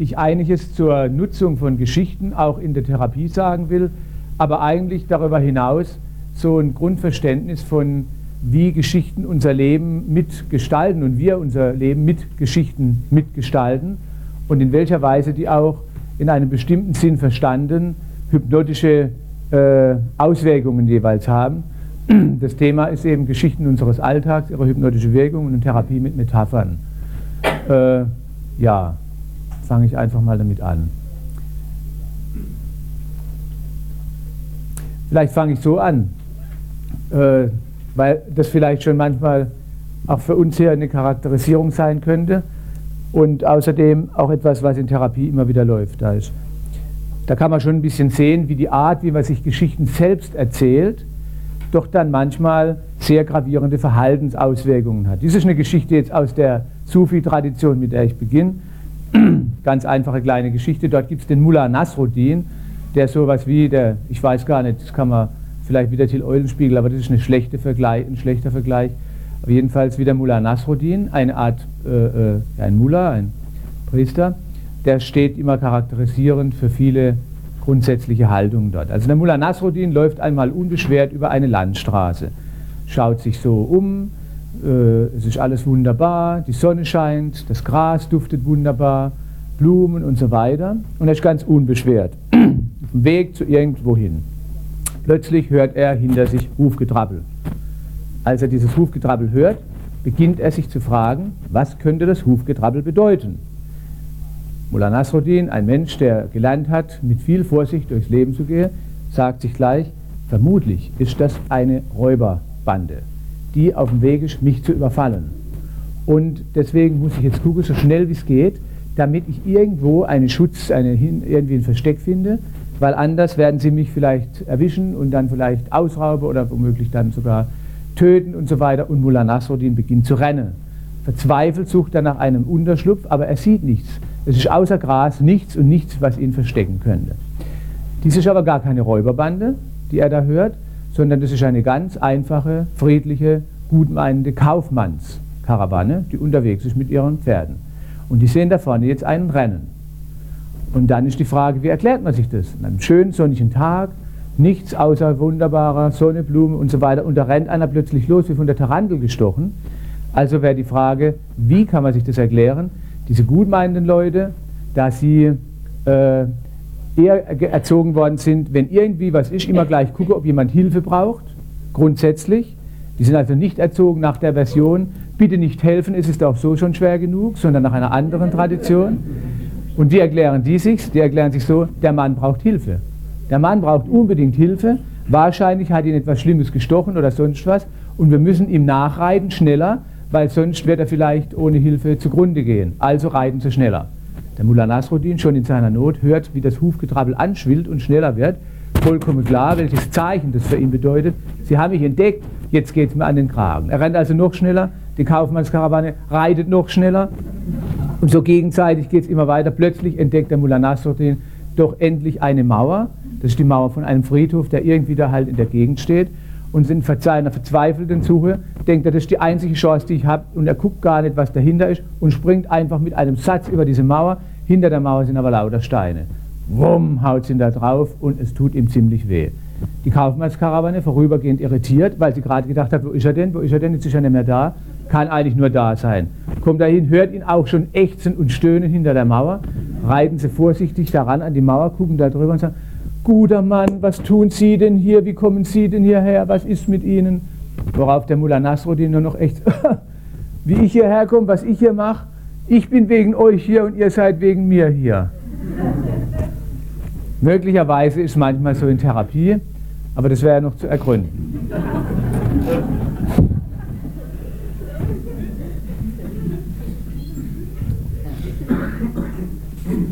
ich einiges zur Nutzung von Geschichten auch in der Therapie sagen will, aber eigentlich darüber hinaus so ein Grundverständnis von, wie Geschichten unser Leben mitgestalten und wir unser Leben mit Geschichten mitgestalten und in welcher Weise die auch in einem bestimmten Sinn verstanden hypnotische äh, Auswirkungen jeweils haben. Das Thema ist eben Geschichten unseres Alltags, ihre hypnotische Wirkung und Therapie mit Metaphern. Äh, ja, fange ich einfach mal damit an. Vielleicht fange ich so an, äh, weil das vielleicht schon manchmal auch für uns hier eine Charakterisierung sein könnte und außerdem auch etwas, was in Therapie immer wieder läuft. Da, ist. da kann man schon ein bisschen sehen, wie die Art, wie man sich Geschichten selbst erzählt, doch dann manchmal sehr gravierende Verhaltensauswirkungen hat. Dies ist eine Geschichte jetzt aus der Sufi-Tradition, mit der ich beginne. Ganz einfache kleine Geschichte. Dort gibt es den Mullah Nasruddin, der sowas wie der, ich weiß gar nicht, das kann man vielleicht wieder Till Eulenspiegel, aber das ist eine schlechte Vergleich, ein schlechter Vergleich. Aber jedenfalls wie der Mullah Nasruddin, eine Art, äh, äh, ein Mullah, ein Priester, der steht immer charakterisierend für viele grundsätzliche Haltungen dort. Also der Mullah Nasruddin läuft einmal unbeschwert über eine Landstraße, schaut sich so um, es ist alles wunderbar, die Sonne scheint, das Gras duftet wunderbar, Blumen und so weiter. Und er ist ganz unbeschwert auf dem Weg zu irgendwohin. Plötzlich hört er hinter sich Hufgetrappel. Als er dieses Hufgetrappel hört, beginnt er sich zu fragen, was könnte das Hufgetrappel bedeuten? Mullah Nasruddin, ein Mensch, der gelernt hat, mit viel Vorsicht durchs Leben zu gehen, sagt sich gleich, vermutlich ist das eine Räuberbande die auf dem Weg ist, mich zu überfallen. Und deswegen muss ich jetzt gucken, so schnell wie es geht, damit ich irgendwo einen Schutz, eine, irgendwie ein Versteck finde, weil anders werden sie mich vielleicht erwischen und dann vielleicht ausrauben oder womöglich dann sogar töten und so weiter. Und Mullah Nasruddin beginnt zu rennen. Verzweifelt sucht er nach einem Unterschlupf, aber er sieht nichts. Es ist außer Gras nichts und nichts, was ihn verstecken könnte. Dies ist aber gar keine Räuberbande, die er da hört, sondern das ist eine ganz einfache, friedliche, gutmeinende Kaufmannskarawane, die unterwegs ist mit ihren Pferden. Und die sehen da vorne jetzt einen Rennen. Und dann ist die Frage, wie erklärt man sich das? An einem schönen sonnigen Tag, nichts außer wunderbarer Sonne, Blumen und so weiter, und da rennt einer plötzlich los, wie von der Tarantel gestochen. Also wäre die Frage, wie kann man sich das erklären? Diese gutmeinenden Leute, da sie äh, eher erzogen worden sind, wenn irgendwie was ist, immer gleich gucke, ob jemand Hilfe braucht, grundsätzlich. Die sind also nicht erzogen nach der Version, bitte nicht helfen, es ist auch so schon schwer genug, sondern nach einer anderen Tradition. Und wie erklären die sich? Die erklären sich so, der Mann braucht Hilfe. Der Mann braucht unbedingt Hilfe. Wahrscheinlich hat ihn etwas Schlimmes gestochen oder sonst was. Und wir müssen ihm nachreiten, schneller, weil sonst wird er vielleicht ohne Hilfe zugrunde gehen. Also reiten sie schneller. Der Mullah Nasruddin schon in seiner Not hört, wie das Hufgetrappel anschwillt und schneller wird. Vollkommen klar, welches Zeichen das für ihn bedeutet. Sie haben mich entdeckt, jetzt geht es mir an den Kragen. Er rennt also noch schneller, die Kaufmannskarawane reitet noch schneller. Und so gegenseitig geht es immer weiter. Plötzlich entdeckt der Mullah Nasruddin doch endlich eine Mauer. Das ist die Mauer von einem Friedhof, der irgendwie da halt in der Gegend steht und in einer verzweifelten Suche, denkt er, das ist die einzige Chance, die ich habe und er guckt gar nicht, was dahinter ist und springt einfach mit einem Satz über diese Mauer. Hinter der Mauer sind aber lauter Steine. Wumm, haut ihn da drauf und es tut ihm ziemlich weh. Die Kaufmannskarawane vorübergehend irritiert, weil sie gerade gedacht hat, wo ist er denn, wo ist er denn, jetzt ist er nicht mehr da, kann eigentlich nur da sein. Kommt dahin, hört ihn auch schon ächzen und stöhnen hinter der Mauer, reiten sie vorsichtig daran an die Mauer, gucken da drüber und sagen, guter Mann, was tun Sie denn hier? Wie kommen Sie denn hierher? Was ist mit Ihnen? Worauf der Mullah Nasruddin nur noch echt, wie ich hierher komme, was ich hier mache, ich bin wegen euch hier und ihr seid wegen mir hier. Möglicherweise ist manchmal so in Therapie, aber das wäre ja noch zu ergründen.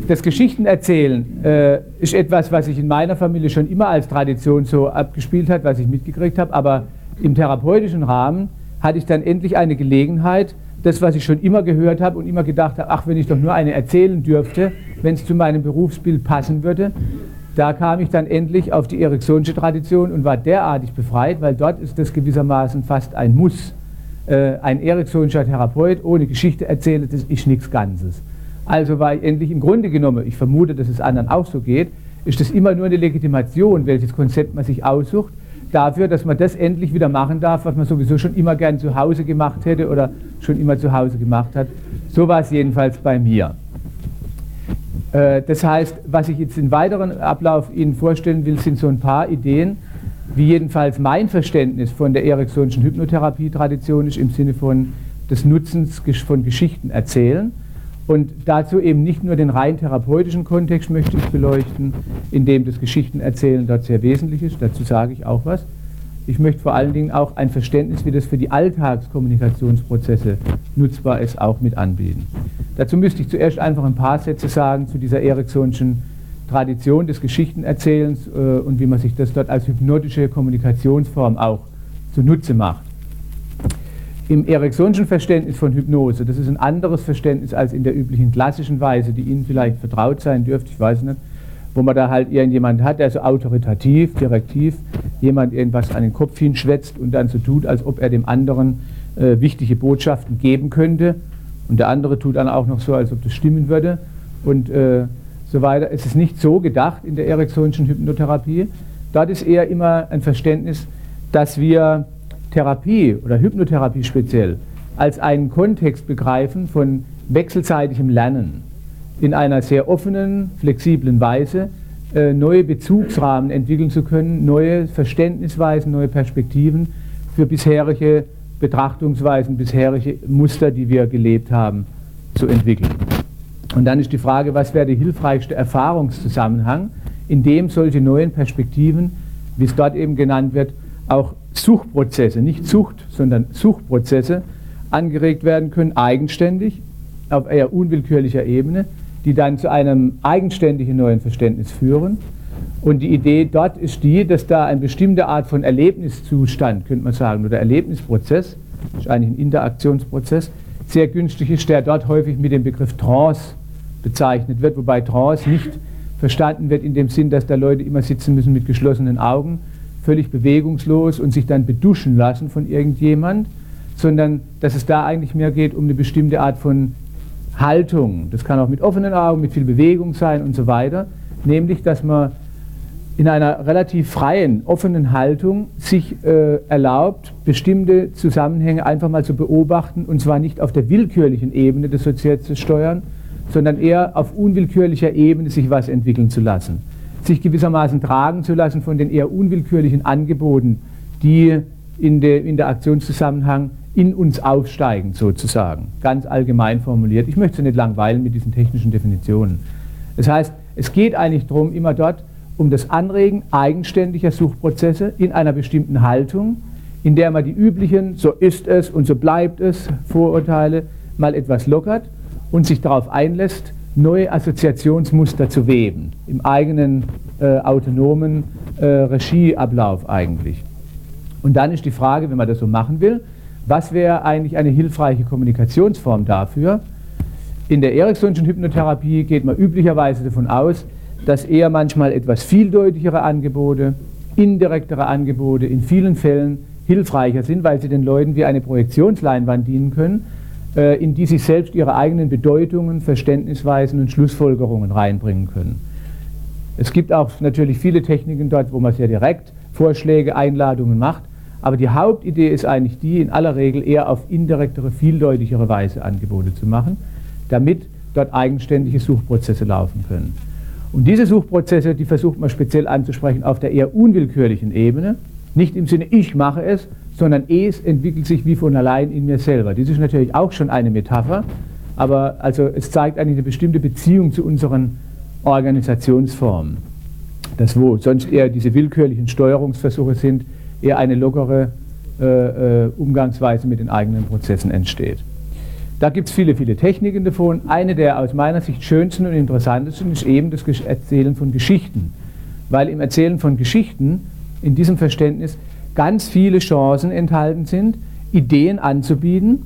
das Geschichtenerzählen äh, ist etwas, was sich in meiner Familie schon immer als Tradition so abgespielt hat, was ich mitgekriegt habe. Aber im therapeutischen Rahmen hatte ich dann endlich eine Gelegenheit, das, was ich schon immer gehört habe und immer gedacht habe, ach, wenn ich doch nur eine erzählen dürfte, wenn es zu meinem Berufsbild passen würde, da kam ich dann endlich auf die Ericksonische Tradition und war derartig befreit, weil dort ist das gewissermaßen fast ein Muss. Äh, ein Ericksonischer Therapeut ohne Geschichte erzählen, das ist nichts Ganzes. Also war endlich im Grunde genommen, ich vermute, dass es anderen auch so geht, ist das immer nur eine Legitimation, welches Konzept man sich aussucht, dafür, dass man das endlich wieder machen darf, was man sowieso schon immer gern zu Hause gemacht hätte oder schon immer zu Hause gemacht hat. So war es jedenfalls bei mir. Äh, das heißt, was ich jetzt im weiteren Ablauf Ihnen vorstellen will, sind so ein paar Ideen, wie jedenfalls mein Verständnis von der ericksonischen Hypnotherapie-Tradition ist im Sinne von des Nutzens von Geschichten erzählen. Und dazu eben nicht nur den rein therapeutischen Kontext möchte ich beleuchten, in dem das Geschichtenerzählen dort sehr wesentlich ist, dazu sage ich auch was. Ich möchte vor allen Dingen auch ein Verständnis, wie das für die Alltagskommunikationsprozesse nutzbar ist, auch mit anbieten. Dazu müsste ich zuerst einfach ein paar Sätze sagen zu dieser Ericksonischen Tradition des Geschichtenerzählens äh, und wie man sich das dort als hypnotische Kommunikationsform auch zunutze macht. Im Ericksonschen Verständnis von Hypnose, das ist ein anderes Verständnis als in der üblichen klassischen Weise, die Ihnen vielleicht vertraut sein dürfte, ich weiß nicht, wo man da halt irgendjemand hat, der so autoritativ, direktiv jemand irgendwas an den Kopf hinschwätzt und dann so tut, als ob er dem anderen äh, wichtige Botschaften geben könnte. Und der andere tut dann auch noch so, als ob das stimmen würde. Und äh, so weiter. Es ist nicht so gedacht in der ericksonischen Hypnotherapie. Dort ist eher immer ein Verständnis, dass wir Therapie oder Hypnotherapie speziell als einen Kontext begreifen von wechselseitigem Lernen in einer sehr offenen, flexiblen Weise äh, neue Bezugsrahmen entwickeln zu können, neue Verständnisweisen, neue Perspektiven für bisherige Betrachtungsweisen, bisherige Muster, die wir gelebt haben, zu entwickeln. Und dann ist die Frage, was wäre der hilfreichste Erfahrungszusammenhang, in dem solche neuen Perspektiven, wie es dort eben genannt wird, auch Suchprozesse, nicht Zucht, sondern Suchprozesse angeregt werden können, eigenständig, auf eher unwillkürlicher Ebene, die dann zu einem eigenständigen neuen Verständnis führen. Und die Idee dort ist die, dass da eine bestimmte Art von Erlebniszustand, könnte man sagen, oder Erlebnisprozess, ist eigentlich ein Interaktionsprozess, sehr günstig ist, der dort häufig mit dem Begriff Trance bezeichnet wird, wobei Trance nicht verstanden wird in dem Sinn, dass da Leute immer sitzen müssen mit geschlossenen Augen, völlig bewegungslos und sich dann beduschen lassen von irgendjemand, sondern dass es da eigentlich mehr geht um eine bestimmte Art von Haltung. Das kann auch mit offenen Augen, mit viel Bewegung sein und so weiter. Nämlich, dass man in einer relativ freien, offenen Haltung sich äh, erlaubt, bestimmte Zusammenhänge einfach mal zu beobachten und zwar nicht auf der willkürlichen Ebene des Sozials zu steuern, sondern eher auf unwillkürlicher Ebene sich was entwickeln zu lassen. Sich gewissermaßen tragen zu lassen von den eher unwillkürlichen Angeboten, die in der Interaktionszusammenhang in uns aufsteigen, sozusagen. Ganz allgemein formuliert. Ich möchte Sie nicht langweilen mit diesen technischen Definitionen. Das heißt, es geht eigentlich darum, immer dort um das Anregen eigenständiger Suchprozesse in einer bestimmten Haltung, in der man die üblichen, so ist es und so bleibt es, Vorurteile mal etwas lockert und sich darauf einlässt, neue Assoziationsmuster zu weben, im eigenen äh, autonomen äh, Regieablauf eigentlich. Und dann ist die Frage, wenn man das so machen will, was wäre eigentlich eine hilfreiche Kommunikationsform dafür? In der Ericksonschen Hypnotherapie geht man üblicherweise davon aus, dass eher manchmal etwas vieldeutigere Angebote, indirektere Angebote in vielen Fällen hilfreicher sind, weil sie den Leuten wie eine Projektionsleinwand dienen können, in die sie selbst ihre eigenen Bedeutungen, Verständnisweisen und Schlussfolgerungen reinbringen können. Es gibt auch natürlich viele Techniken dort, wo man sehr direkt Vorschläge, Einladungen macht, aber die Hauptidee ist eigentlich die, in aller Regel eher auf indirektere, vieldeutigere Weise Angebote zu machen, damit dort eigenständige Suchprozesse laufen können. Und diese Suchprozesse, die versucht man speziell anzusprechen auf der eher unwillkürlichen Ebene, nicht im Sinne, ich mache es, sondern es entwickelt sich wie von allein in mir selber. Das ist natürlich auch schon eine Metapher, aber also es zeigt eigentlich eine bestimmte Beziehung zu unseren Organisationsformen. Das, wo sonst eher diese willkürlichen Steuerungsversuche sind, eher eine lockere äh, äh, Umgangsweise mit den eigenen Prozessen entsteht. Da gibt es viele, viele Techniken davon. Eine der aus meiner Sicht schönsten und interessantesten ist eben das Erzählen von Geschichten. Weil im Erzählen von Geschichten in diesem Verständnis ganz viele Chancen enthalten sind, Ideen anzubieten,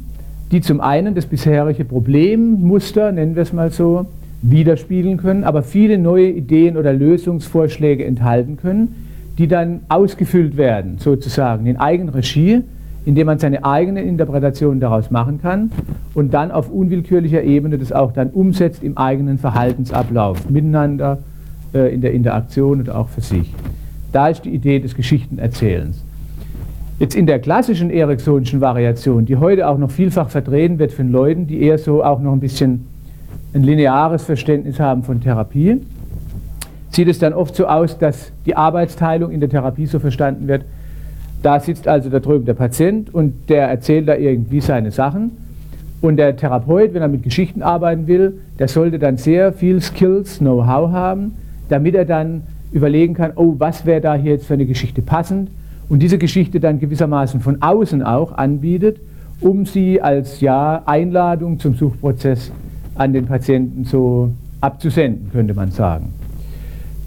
die zum einen das bisherige Problemmuster, nennen wir es mal so, widerspiegeln können, aber viele neue Ideen oder Lösungsvorschläge enthalten können, die dann ausgefüllt werden, sozusagen in Eigenregie, indem man seine eigenen Interpretationen daraus machen kann und dann auf unwillkürlicher Ebene das auch dann umsetzt im eigenen Verhaltensablauf, miteinander, äh, in der Interaktion oder auch für sich. Da ist die Idee des Geschichtenerzählens. Jetzt in der klassischen Ericksonischen Variation, die heute auch noch vielfach vertreten wird von Leuten, die eher so auch noch ein bisschen ein lineares Verständnis haben von Therapie, sieht es dann oft so aus, dass die Arbeitsteilung in der Therapie so verstanden wird, da sitzt also da drüben der Patient und der erzählt da irgendwie seine Sachen. Und der Therapeut, wenn er mit Geschichten arbeiten will, der sollte dann sehr viel Skills, Know-how haben, damit er dann überlegen kann, oh, was wäre da hier jetzt für eine Geschichte passend und diese Geschichte dann gewissermaßen von außen auch anbietet, um sie als ja, Einladung zum Suchprozess an den Patienten so abzusenden, könnte man sagen.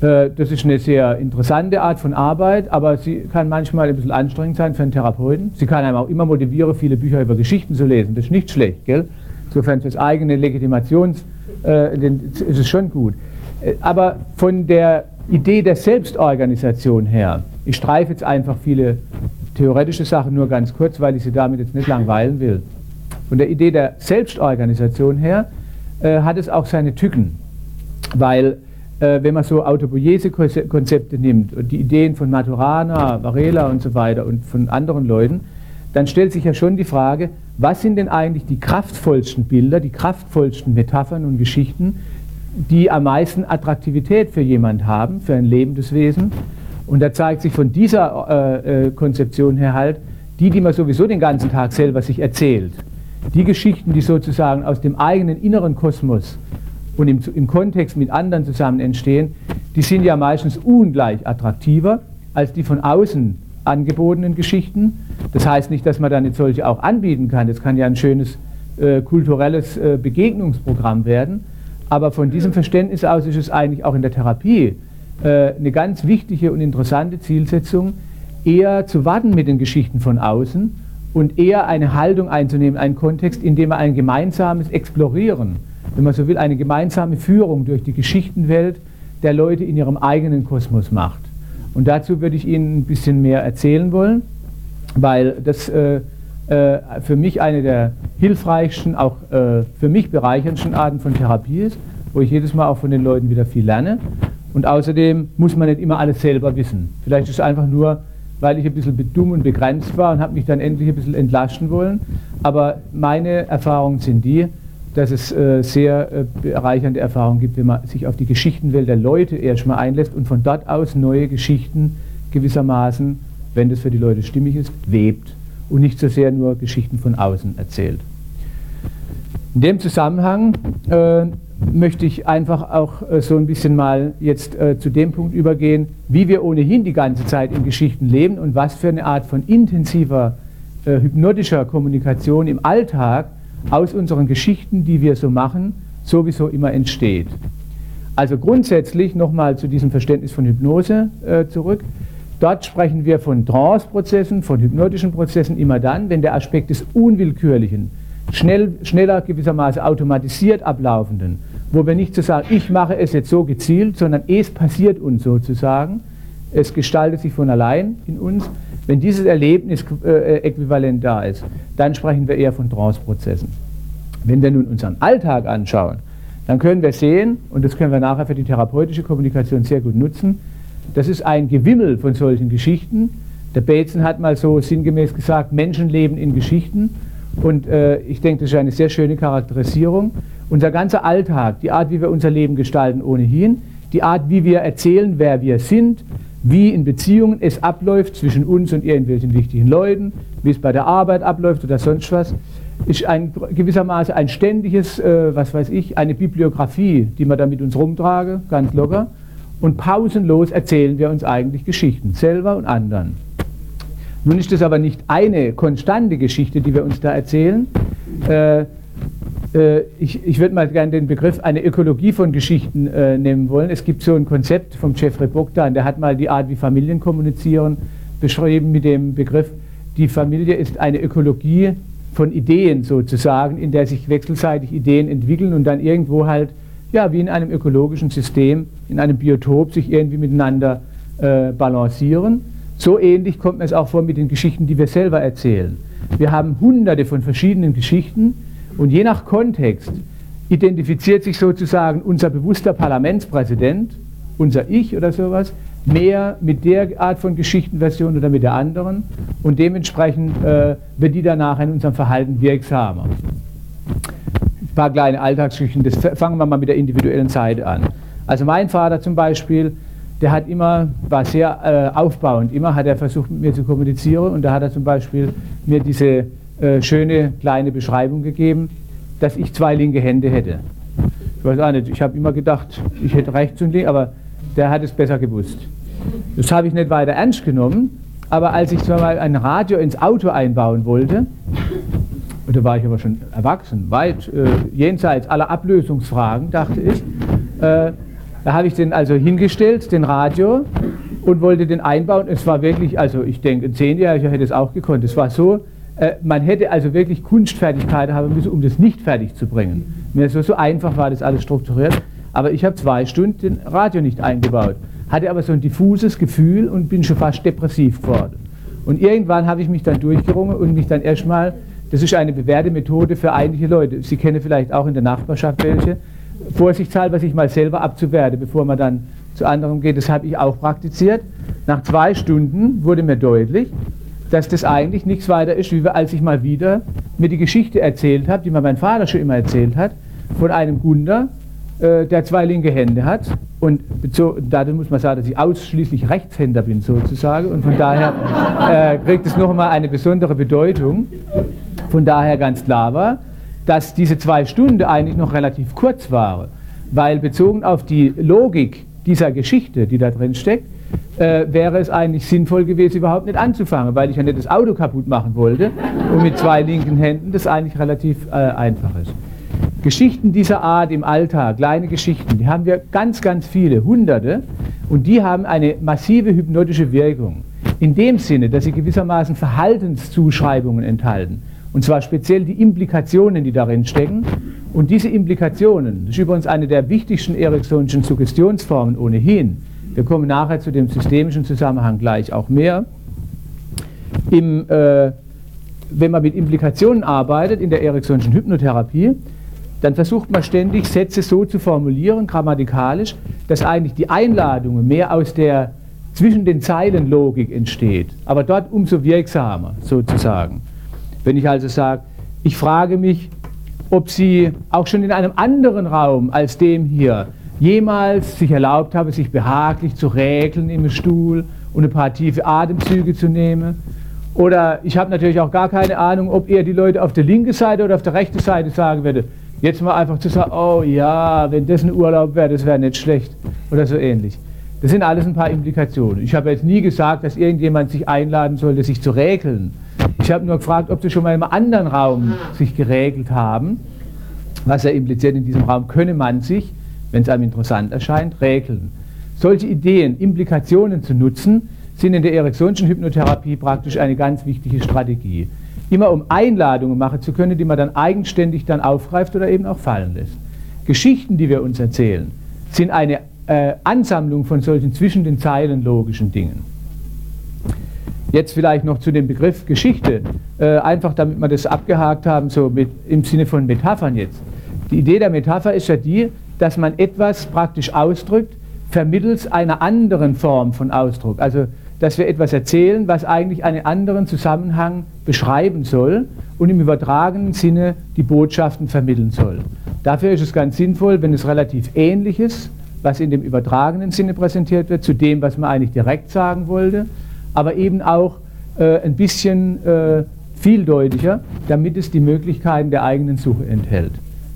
Äh, das ist eine sehr interessante Art von Arbeit, aber sie kann manchmal ein bisschen anstrengend sein für einen Therapeuten. Sie kann einem auch immer motivieren, viele Bücher über Geschichten zu lesen. Das ist nicht schlecht, gell? Insofern für das eigene Legitimations äh, ist es schon gut. Äh, aber von der Idee der Selbstorganisation her, ich streife jetzt einfach viele theoretische Sachen nur ganz kurz, weil ich Sie damit jetzt nicht langweilen will. Von der Idee der Selbstorganisation her äh, hat es auch seine Tücken, weil äh, wenn man so Autopoiese-Konzepte nimmt und die Ideen von Maturana, Varela und so weiter und von anderen Leuten, dann stellt sich ja schon die Frage, was sind denn eigentlich die kraftvollsten Bilder, die kraftvollsten Metaphern und Geschichten, die am meisten Attraktivität für jemand haben, für ein lebendes Wesen. Und da zeigt sich von dieser äh, äh, Konzeption her halt, die, die man sowieso den ganzen Tag selber sich erzählt, die Geschichten, die sozusagen aus dem eigenen inneren Kosmos und im, im Kontext mit anderen zusammen entstehen, die sind ja meistens ungleich attraktiver als die von außen angebotenen Geschichten. Das heißt nicht, dass man dann nicht solche auch anbieten kann. Das kann ja ein schönes äh, kulturelles äh, Begegnungsprogramm werden. Aber von diesem Verständnis aus ist es eigentlich auch in der Therapie eine ganz wichtige und interessante Zielsetzung, eher zu warten mit den Geschichten von außen und eher eine Haltung einzunehmen, einen Kontext, in dem wir ein gemeinsames Explorieren wenn man so will, eine gemeinsame Führung durch die Geschichtenwelt der Leute in ihrem eigenen Kosmos macht. Und dazu würde ich Ihnen ein bisschen mehr erzählen wollen, weil das äh, äh, für mich eine der hilfreichsten, auch äh, für mich bereicherndsten Arten von Therapie ist, wo ich jedes Mal auch von den Leuten wieder viel lerne. Und außerdem muss man nicht immer alles selber wissen. Vielleicht ist es einfach nur, weil ich ein bisschen dumm und begrenzt war und habe mich dann endlich ein bisschen entlasten wollen. Aber meine Erfahrungen sind die, dass es äh, sehr äh, bereichernde Erfahrungen gibt, wenn man sich auf die Geschichtenwelt der Leute erstmal einlässt und von dort aus neue Geschichten gewissermaßen, wenn das für die Leute stimmig ist, webt und nicht so sehr nur Geschichten von außen erzählt. In dem Zusammenhang äh, möchte ich einfach auch äh, so ein bisschen mal jetzt äh, zu dem Punkt übergehen, wie wir ohnehin die ganze Zeit in Geschichten leben und was für eine Art von intensiver äh, hypnotischer Kommunikation im Alltag aus unseren Geschichten, die wir so machen, sowieso immer entsteht. Also grundsätzlich nochmal zu diesem Verständnis von Hypnose zurück. Dort sprechen wir von Trance-Prozessen, von hypnotischen Prozessen immer dann, wenn der Aspekt des Unwillkürlichen, schnell, schneller gewissermaßen automatisiert ablaufenden, wo wir nicht zu so sagen, ich mache es jetzt so gezielt, sondern es passiert uns sozusagen, es gestaltet sich von allein in uns, wenn dieses Erlebnis äh, äquivalent da ist, dann sprechen wir eher von Trance-Prozessen. Wenn wir nun unseren Alltag anschauen, dann können wir sehen, und das können wir nachher für die therapeutische Kommunikation sehr gut nutzen, das ist ein Gewimmel von solchen Geschichten. Der Bateson hat mal so sinngemäß gesagt, Menschen leben in Geschichten. Und äh, ich denke, das ist eine sehr schöne Charakterisierung. Unser ganzer Alltag, die Art, wie wir unser Leben gestalten ohnehin, die Art, wie wir erzählen, wer wir sind, wie in Beziehungen es abläuft zwischen uns und irgendwelchen wichtigen Leuten, wie es bei der Arbeit abläuft oder sonst was, ist ein, gewissermaßen ein ständiges, äh, was weiß ich, eine Bibliografie, die wir da mit uns rumtragen, ganz locker. Und pausenlos erzählen wir uns eigentlich Geschichten, selber und anderen. Nun ist das aber nicht eine konstante Geschichte, die wir uns da erzählen, äh, äh, ich, ich würde mal gerne den Begriff eine Ökologie von Geschichten äh, nehmen wollen. Es gibt so ein Konzept vom Jeffrey Bogdan, der hat mal die Art, wie Familien kommunizieren, beschrieben mit dem Begriff, die Familie ist eine Ökologie von Ideen sozusagen, in der sich wechselseitig Ideen entwickeln und dann irgendwo halt, ja, wie in einem ökologischen System, in einem Biotop sich irgendwie miteinander äh, balancieren. So ähnlich kommt mir es auch vor mit den Geschichten, die wir selber erzählen. Wir haben hunderte von verschiedenen Geschichten und je nach Kontext identifiziert sich sozusagen unser bewusster Parlamentspräsident, unser Ich oder sowas, mehr mit der Art von Geschichtenversion oder mit der anderen und dementsprechend äh, wird die danach in unserem Verhalten wirksamer. Ein paar kleine Alltagsgeschichten, das fangen wir mal mit der individuellen Seite an. Also mein Vater zum Beispiel, der hat immer, war sehr äh, aufbauend, immer hat er versucht mit mir zu kommunizieren und da hat er zum Beispiel mir diese äh, schöne kleine Beschreibung gegeben, dass ich zwei linke Hände hätte. Ich weiß auch nicht, ich habe immer gedacht, ich hätte rechts und links, aber der hat es besser gewusst. Das habe ich nicht weiter ernst genommen, aber als ich zwar mal ein Radio ins Auto einbauen wollte, da war ich aber schon erwachsen, weit äh, jenseits aller Ablösungsfragen, dachte ich, äh, da habe ich den also hingestellt, den Radio, und wollte den einbauen. Es war wirklich, also ich denke, ein Zehnjähriger hätte es auch gekonnt. Es war so, äh, man hätte also wirklich Kunstfertigkeit haben müssen, um das nicht fertig zu bringen. Mir so, so einfach war das alles strukturiert. Aber ich habe zwei Stunden den Radio nicht eingebaut, hatte aber so ein diffuses Gefühl und bin schon fast depressiv geworden. Und irgendwann habe ich mich dann durchgerungen und mich dann erstmal, das ist eine bewährte Methode für einige Leute, Sie kennen vielleicht auch in der Nachbarschaft welche, vorsichtshalber sich mal selber abzuwerten, bevor man dann zu anderen geht. Das habe ich auch praktiziert. Nach zwei Stunden wurde mir deutlich, dass das eigentlich nichts weiter ist, wie als ich mal wieder mir die Geschichte erzählt habe, die mir mein Vater schon immer erzählt hat, von einem Gunder, äh, der zwei linke Hände hat. Und dadurch muss man sagen, dass ich ausschließlich Rechtshänder bin sozusagen. Und von daher äh, kriegt es noch einmal eine besondere Bedeutung. Von daher ganz klar war, dass diese zwei Stunden eigentlich noch relativ kurz waren. Weil bezogen auf die Logik dieser Geschichte, die da drin steckt, äh, wäre es eigentlich sinnvoll gewesen, überhaupt nicht anzufangen, weil ich ja nicht das Auto kaputt machen wollte und mit zwei linken Händen das eigentlich relativ äh, einfach ist. Geschichten dieser Art im Alltag, kleine Geschichten, die haben wir ganz, ganz viele, hunderte, und die haben eine massive hypnotische Wirkung. In dem Sinne, dass sie gewissermaßen Verhaltenszuschreibungen enthalten. Und zwar speziell die Implikationen, die darin stecken. Und diese Implikationen, das ist übrigens eine der wichtigsten Ericksonschen Suggestionsformen ohnehin. Wir kommen nachher zu dem systemischen Zusammenhang gleich auch mehr. Im, äh, wenn man mit Implikationen arbeitet in der Ericksonschen Hypnotherapie, dann versucht man ständig Sätze so zu formulieren, grammatikalisch, dass eigentlich die Einladung mehr aus der zwischen den Zeilen Logik entsteht, aber dort umso wirksamer sozusagen. Wenn ich also sage, ich frage mich, ob Sie auch schon in einem anderen Raum als dem hier jemals sich erlaubt haben, sich behaglich zu räkeln im Stuhl und ein paar tiefe Atemzüge zu nehmen. Oder ich habe natürlich auch gar keine Ahnung, ob eher die Leute auf der linken Seite oder auf der rechten Seite sagen würde, Jetzt mal einfach zu sagen, oh ja, wenn das ein Urlaub wäre, das wäre nicht schlecht oder so ähnlich. Das sind alles ein paar Implikationen. Ich habe jetzt nie gesagt, dass irgendjemand sich einladen sollte, sich zu räkeln. Ich habe nur gefragt, ob sie schon mal im anderen Raum sich geregelt haben. Was ja impliziert, in diesem Raum könne man sich, wenn es einem interessant erscheint, räkeln. Solche Ideen, Implikationen zu nutzen, sind in der Ericksonschen Hypnotherapie praktisch eine ganz wichtige Strategie immer um Einladungen machen zu können, die man dann eigenständig dann aufgreift oder eben auch fallen lässt. Geschichten, die wir uns erzählen, sind eine äh, Ansammlung von solchen zwischen den Zeilen logischen Dingen. Jetzt vielleicht noch zu dem Begriff Geschichte, äh, einfach damit wir das abgehakt haben, so mit, im Sinne von Metaphern jetzt. Die Idee der Metapher ist ja die, dass man etwas praktisch ausdrückt vermittels einer anderen Form von Ausdruck. Also dass wir etwas erzählen, was eigentlich einen anderen Zusammenhang beschreiben soll und im übertragenen Sinne die Botschaften vermitteln soll. Dafür ist es ganz sinnvoll, wenn es relativ ähnlich ist, was in dem übertragenen Sinne präsentiert wird, zu dem, was man eigentlich direkt sagen wollte, aber eben auch äh, ein bisschen äh, vieldeutiger, damit es die Möglichkeiten der eigenen Suche enthält.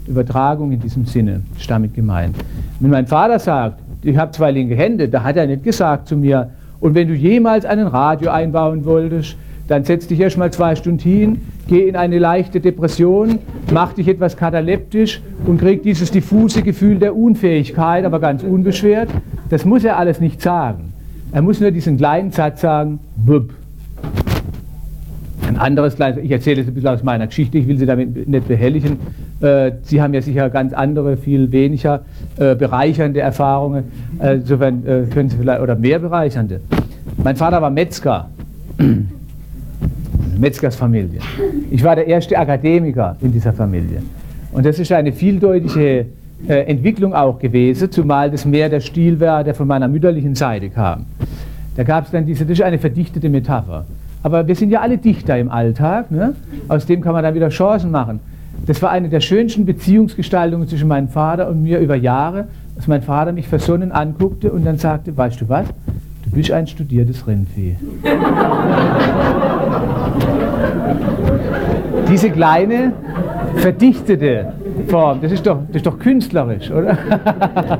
Übertragung in diesem Sinne ist damit gemeint. Wenn mein Vater sagt, ich habe zwei linke Hände, da hat er nicht gesagt zu mir, und wenn du jemals einen Radio einbauen wolltest, dann setz dich erst mal zwei Stunden hin, geh in eine leichte Depression, mach dich etwas kataleptisch und krieg dieses diffuse Gefühl der Unfähigkeit, aber ganz unbeschwert. Das muss er alles nicht sagen. Er muss nur diesen kleinen Satz sagen, Bub. Ein anderes kleines, ich erzähle es ein bisschen aus meiner Geschichte, ich will Sie damit nicht behelligen. Äh, Sie haben ja sicher ganz andere, viel weniger äh, bereichernde Erfahrungen. Insofern äh, können Sie vielleicht, oder mehr bereichernde. Mein Vater war Metzger. Metzgersfamilie. Ich war der erste Akademiker in dieser Familie. Und das ist eine vieldeutige äh, Entwicklung auch gewesen, zumal das mehr der Stil war, der von meiner mütterlichen Seite kam. Da gab es dann diese, das ist eine verdichtete Metapher. Aber wir sind ja alle Dichter im Alltag, ne? aus dem kann man dann wieder Chancen machen. Das war eine der schönsten Beziehungsgestaltungen zwischen meinem Vater und mir über Jahre, dass mein Vater mich versonnen anguckte und dann sagte, weißt du was, bist ein studiertes Rindvieh. Diese kleine, verdichtete Form, das ist doch, das ist doch künstlerisch, oder?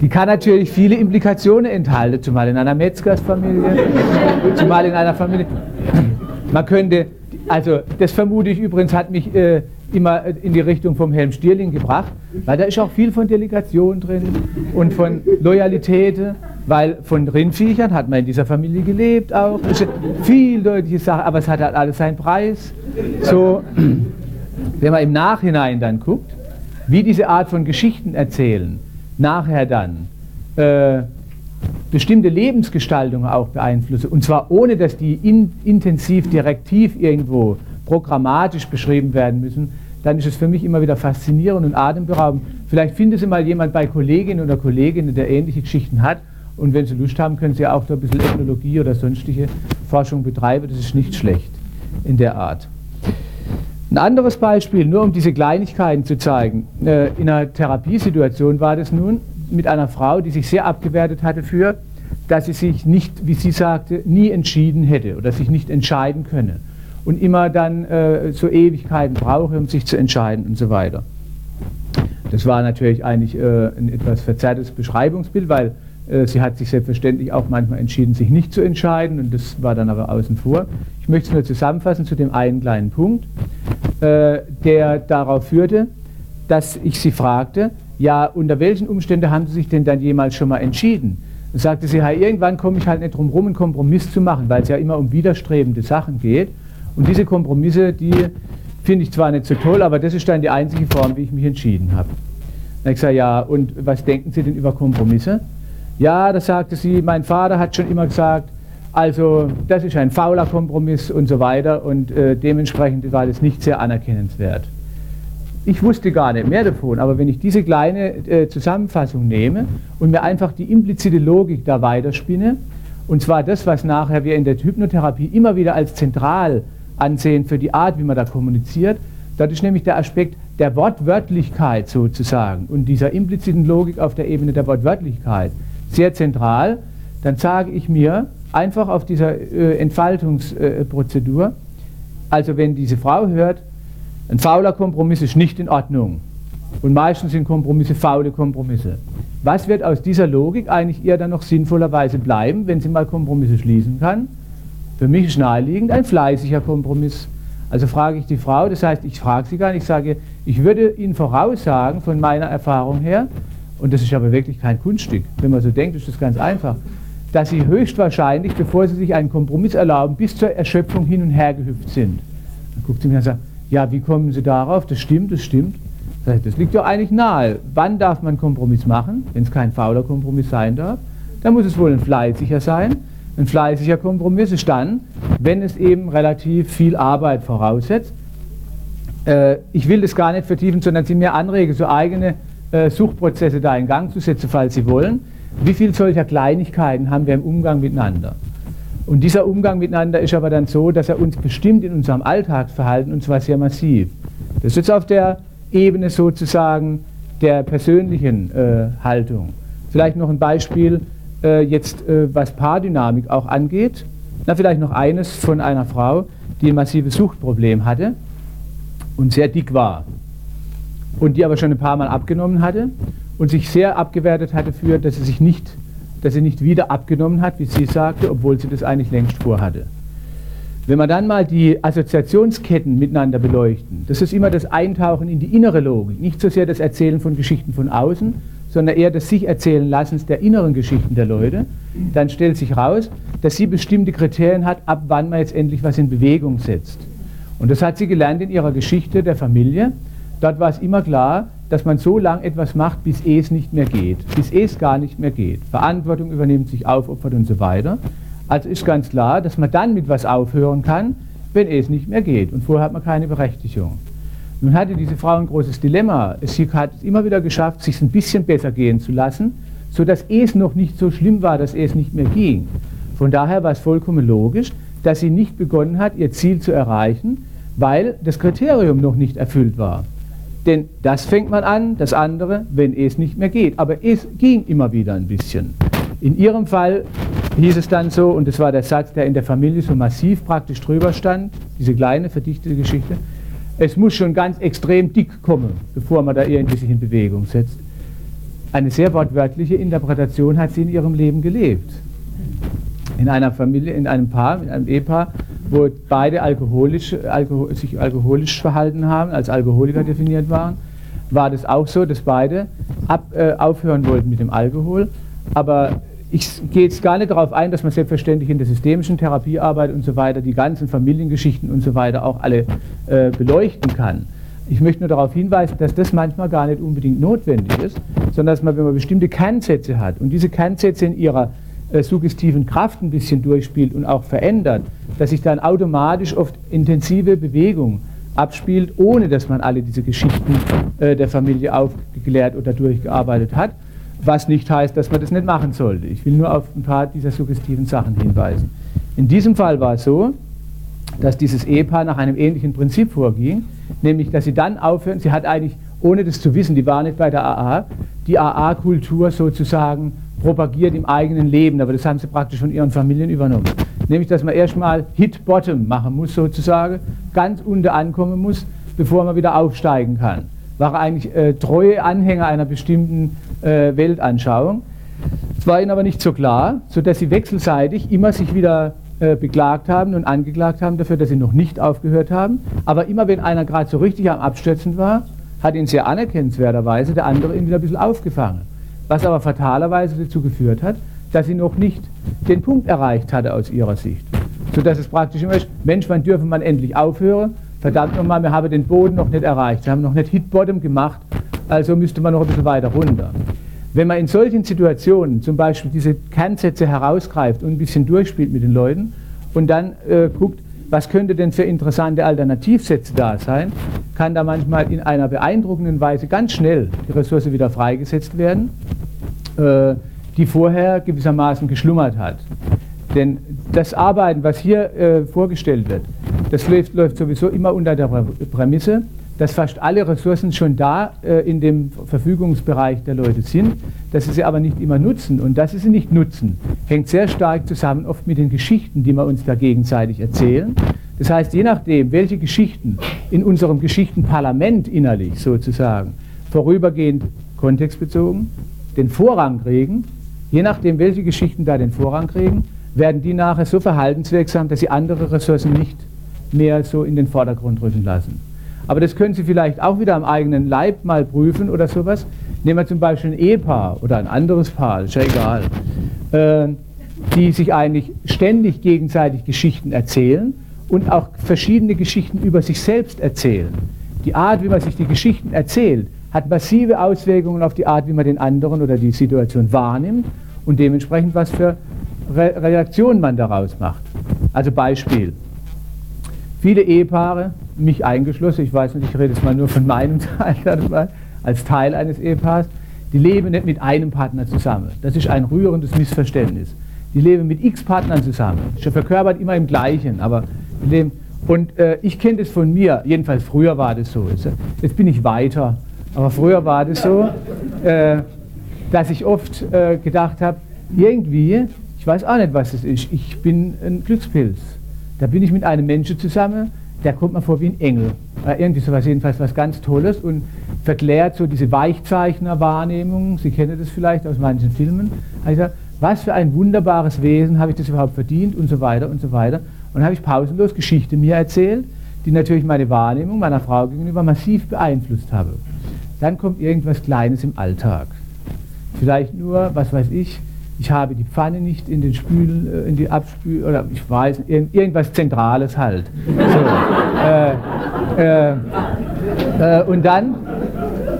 Die kann natürlich viele Implikationen enthalten, zumal in einer Metzgersfamilie, zumal in einer Familie. Man könnte, also das vermute ich übrigens, hat mich äh, immer in die Richtung vom Helm Stierling gebracht, weil da ist auch viel von Delegation drin und von Loyalität, weil von Rindviechern hat man in dieser Familie gelebt auch. Eine vieldeutige Sache, aber es hat halt alles seinen Preis. So, wenn man im Nachhinein dann guckt, wie diese Art von Geschichten erzählen, nachher dann äh, bestimmte Lebensgestaltungen auch beeinflussen, und zwar ohne, dass die in, intensiv, direktiv irgendwo programmatisch beschrieben werden müssen, dann ist es für mich immer wieder faszinierend und atemberaubend. Vielleicht findet Sie mal jemand bei Kolleginnen oder Kollegen, der ähnliche Geschichten hat. Und wenn Sie Lust haben, können Sie auch da ein bisschen Ethnologie oder sonstige Forschung betreiben. Das ist nicht schlecht in der Art. Ein anderes Beispiel, nur um diese Kleinigkeiten zu zeigen. Äh, in einer Therapiesituation war das nun mit einer Frau, die sich sehr abgewertet hatte für, dass sie sich nicht, wie sie sagte, nie entschieden hätte oder sich nicht entscheiden könne und immer dann äh, so Ewigkeiten brauche, um sich zu entscheiden und so weiter. Das war natürlich eigentlich äh, ein etwas verzerrtes Beschreibungsbild, weil sie hat sich selbstverständlich auch manchmal entschieden, sich nicht zu entscheiden und das war dann aber außen vor. Ich möchte es nur zusammenfassen zu dem einen kleinen Punkt, äh, der darauf führte, dass ich sie fragte, ja, unter welchen Umständen haben Sie sich denn dann jemals schon mal entschieden? Und sagte sie, ja, irgendwann komme ich halt nicht drum rum, einen Kompromiss zu machen, weil es ja immer um widerstrebende Sachen geht. Und diese Kompromisse, die finde ich zwar nicht so toll, aber das ist dann die einzige Form, wie ich mich entschieden habe. Dann ich gesagt, ja, und was denken Sie denn über Kompromisse? Ja, da sagte sie, mein Vater hat schon immer gesagt, also das ist ein fauler Kompromiss und so weiter und äh, dementsprechend war das nicht sehr anerkennenswert. Ich wusste gar nicht mehr davon, aber wenn ich diese kleine äh, Zusammenfassung nehme und mir einfach die implizite Logik da weiterspinne, und zwar das, was nachher wir in der Hypnotherapie immer wieder als zentral ansehen für die Art, wie man da kommuniziert, das ist nämlich der Aspekt der Wortwörtlichkeit sozusagen und dieser impliziten Logik auf der Ebene der Wortwörtlichkeit sehr zentral, dann sage ich mir einfach auf dieser äh, Entfaltungsprozedur, also wenn diese Frau hört, ein fauler Kompromiss ist nicht in Ordnung und meistens sind Kompromisse faule Kompromisse. Was wird aus dieser Logik eigentlich ihr dann noch sinnvollerweise bleiben, wenn sie mal Kompromisse schließen kann? Für mich ist naheliegend ein fleißiger Kompromiss. Also frage ich die Frau, das heißt, ich frage sie gar nicht, ich sage, ich würde Ihnen voraussagen, von meiner Erfahrung her, und das ist aber wirklich kein Kunststück. Wenn man so denkt, ist das ganz einfach. Dass sie höchstwahrscheinlich, bevor sie sich einen Kompromiss erlauben, bis zur Erschöpfung hin und her gehüpft sind. Dann guckt sie mir und sagt, ja, wie kommen Sie darauf? Das stimmt, das stimmt. Das liegt doch eigentlich nahe. Wann darf man Kompromiss machen, wenn es kein fauler Kompromiss sein darf? Dann muss es wohl ein fleißiger sein. Ein fleißiger Kompromiss ist dann, wenn es eben relativ viel Arbeit voraussetzt. Äh, ich will das gar nicht vertiefen, sondern Sie mir anregen, so eigene Suchprozesse da in Gang zu setzen, falls Sie wollen. Wie viele solcher Kleinigkeiten haben wir im Umgang miteinander? Und dieser Umgang miteinander ist aber dann so, dass er uns bestimmt in unserem Alltagsverhalten und zwar sehr massiv. Das ist jetzt auf der Ebene sozusagen der persönlichen äh, Haltung. Vielleicht noch ein Beispiel äh, jetzt, äh, was Paardynamik auch angeht. Na, vielleicht noch eines von einer Frau, die ein massives Suchtproblem hatte und sehr dick war und die aber schon ein paar Mal abgenommen hatte und sich sehr abgewertet hatte für, dass sie sich nicht, dass sie nicht wieder abgenommen hat, wie sie sagte, obwohl sie das eigentlich längst vorhatte. Wenn man dann mal die Assoziationsketten miteinander beleuchten, das ist immer das Eintauchen in die innere Logik, nicht so sehr das Erzählen von Geschichten von außen, sondern eher das sich erzählen lassens der inneren Geschichten der Leute, dann stellt sich raus, dass sie bestimmte Kriterien hat, ab wann man jetzt endlich was in Bewegung setzt. Und das hat sie gelernt in ihrer Geschichte der Familie. Dort war es immer klar, dass man so lange etwas macht, bis es nicht mehr geht, bis es gar nicht mehr geht. Verantwortung übernimmt, sich aufopfert und so weiter. Also ist ganz klar, dass man dann mit was aufhören kann, wenn es nicht mehr geht. Und vorher hat man keine Berechtigung. Nun hatte diese Frau ein großes Dilemma. Sie hat es immer wieder geschafft, sich ein bisschen besser gehen zu lassen, sodass es noch nicht so schlimm war, dass es nicht mehr ging. Von daher war es vollkommen logisch, dass sie nicht begonnen hat, ihr Ziel zu erreichen, weil das Kriterium noch nicht erfüllt war. Denn das fängt man an, das andere, wenn es nicht mehr geht. Aber es ging immer wieder ein bisschen. In ihrem Fall hieß es dann so, und das war der Satz, der in der Familie so massiv praktisch drüber stand, diese kleine verdichtete Geschichte, es muss schon ganz extrem dick kommen, bevor man da irgendwie sich in Bewegung setzt. Eine sehr wortwörtliche Interpretation hat sie in ihrem Leben gelebt. In einer Familie, in einem Paar, in einem Ehepaar, wo beide alkoholisch, alkohol, sich alkoholisch verhalten haben, als Alkoholiker definiert waren, war das auch so, dass beide ab, äh, aufhören wollten mit dem Alkohol, aber ich gehe jetzt gar nicht darauf ein, dass man selbstverständlich in der systemischen Therapiearbeit und so weiter die ganzen Familiengeschichten und so weiter auch alle äh, beleuchten kann. Ich möchte nur darauf hinweisen, dass das manchmal gar nicht unbedingt notwendig ist, sondern dass man, wenn man bestimmte Kernsätze hat und diese Kernsätze in ihrer äh, suggestiven Kraft ein bisschen durchspielt und auch verändert, dass sich dann automatisch oft intensive Bewegung abspielt, ohne dass man alle diese Geschichten äh, der Familie aufgeklärt oder durchgearbeitet hat was nicht heißt, dass man das nicht machen sollte. Ich will nur auf ein paar dieser suggestiven Sachen hinweisen. In diesem Fall war es so, dass dieses Ehepaar nach einem ähnlichen Prinzip vorging, nämlich dass sie dann aufhören, sie hat eigentlich, ohne das zu wissen, die war nicht bei der AA, die AA-Kultur sozusagen propagiert im eigenen Leben, aber das haben sie praktisch von ihren Familien übernommen. Nämlich, dass man erstmal Hit-Bottom machen muss sozusagen, ganz unten ankommen muss, bevor man wieder aufsteigen kann war eigentlich äh, treue Anhänger einer bestimmten äh, Weltanschauung. Es war ihnen aber nicht so klar, sodass sie wechselseitig immer sich wieder äh, beklagt haben und angeklagt haben dafür, dass sie noch nicht aufgehört haben. Aber immer wenn einer gerade so richtig am Abstürzen war, hat ihn sehr anerkennenswerterweise der andere ihn wieder ein bisschen aufgefangen. Was aber fatalerweise dazu geführt hat, dass sie noch nicht den Punkt erreicht hatte aus ihrer Sicht. Sodass es praktisch immer ist, Mensch, wann dürfen man endlich aufhören? verdammt nochmal, wir haben den Boden noch nicht erreicht, wir haben noch nicht Hit-Bottom gemacht, also müsste man noch ein bisschen weiter runter. Wenn man in solchen Situationen zum Beispiel diese Kernsätze herausgreift und ein bisschen durchspielt mit den Leuten und dann äh, guckt, was könnte denn für interessante Alternativsätze da sein, kann da manchmal in einer beeindruckenden Weise ganz schnell die Ressource wieder freigesetzt werden, äh, die vorher gewissermaßen geschlummert hat. Denn das Arbeiten, was hier äh, vorgestellt wird, das läuft, läuft, sowieso immer unter der Prämisse, dass fast alle Ressourcen schon da äh, in dem Verfügungsbereich der Leute sind, dass sie sie aber nicht immer nutzen. Und dass sie sie nicht nutzen, hängt sehr stark zusammen oft mit den Geschichten, die wir uns da gegenseitig erzählen. Das heißt, je nachdem, welche Geschichten in unserem Geschichtenparlament innerlich sozusagen vorübergehend kontextbezogen den Vorrang kriegen, je nachdem, welche Geschichten da den Vorrang kriegen, werden die nachher so verhaltenswirksam, dass sie andere Ressourcen nicht mehr so in den Vordergrund rücken lassen. Aber das können Sie vielleicht auch wieder am eigenen Leib mal prüfen oder sowas. Nehmen wir zum Beispiel ein Ehepaar oder ein anderes Paar, ist ja egal, äh, die sich eigentlich ständig gegenseitig Geschichten erzählen und auch verschiedene Geschichten über sich selbst erzählen. Die Art, wie man sich die Geschichten erzählt, hat massive Auswirkungen auf die Art, wie man den anderen oder die Situation wahrnimmt und dementsprechend was für Re Reaktionen man daraus macht. Also Beispiel. Viele Ehepaare, mich eingeschlossen, ich weiß nicht, ich rede jetzt mal nur von meinem Teil, als Teil eines Ehepaars, die leben nicht mit einem Partner zusammen. Das ist ein rührendes Missverständnis. Die leben mit x Partnern zusammen. Sie verkörpert immer im Gleichen, aber leben. Und äh, ich kenne das von mir, jedenfalls früher war das so. Jetzt bin ich weiter, aber früher war das so, äh, dass ich oft äh, gedacht habe, irgendwie ich weiß auch nicht, was es ist. Ich bin ein Glückspilz. Da bin ich mit einem Menschen zusammen, der kommt mir vor wie ein Engel. Äh, irgendwie sowas, jedenfalls was ganz Tolles und verklärt so diese Weichzeichner-Wahrnehmung. Sie kennen das vielleicht aus manchen Filmen. Also, was für ein wunderbares Wesen habe ich das überhaupt verdient und so weiter und so weiter. Und habe ich pausenlos Geschichte mir erzählt, die natürlich meine Wahrnehmung meiner Frau gegenüber massiv beeinflusst habe. Dann kommt irgendwas Kleines im Alltag. Vielleicht nur, was weiß ich, ich habe die Pfanne nicht in den Spül, äh, in die Abspül, oder ich weiß, irgendwas Zentrales halt. So, äh, äh, äh, und dann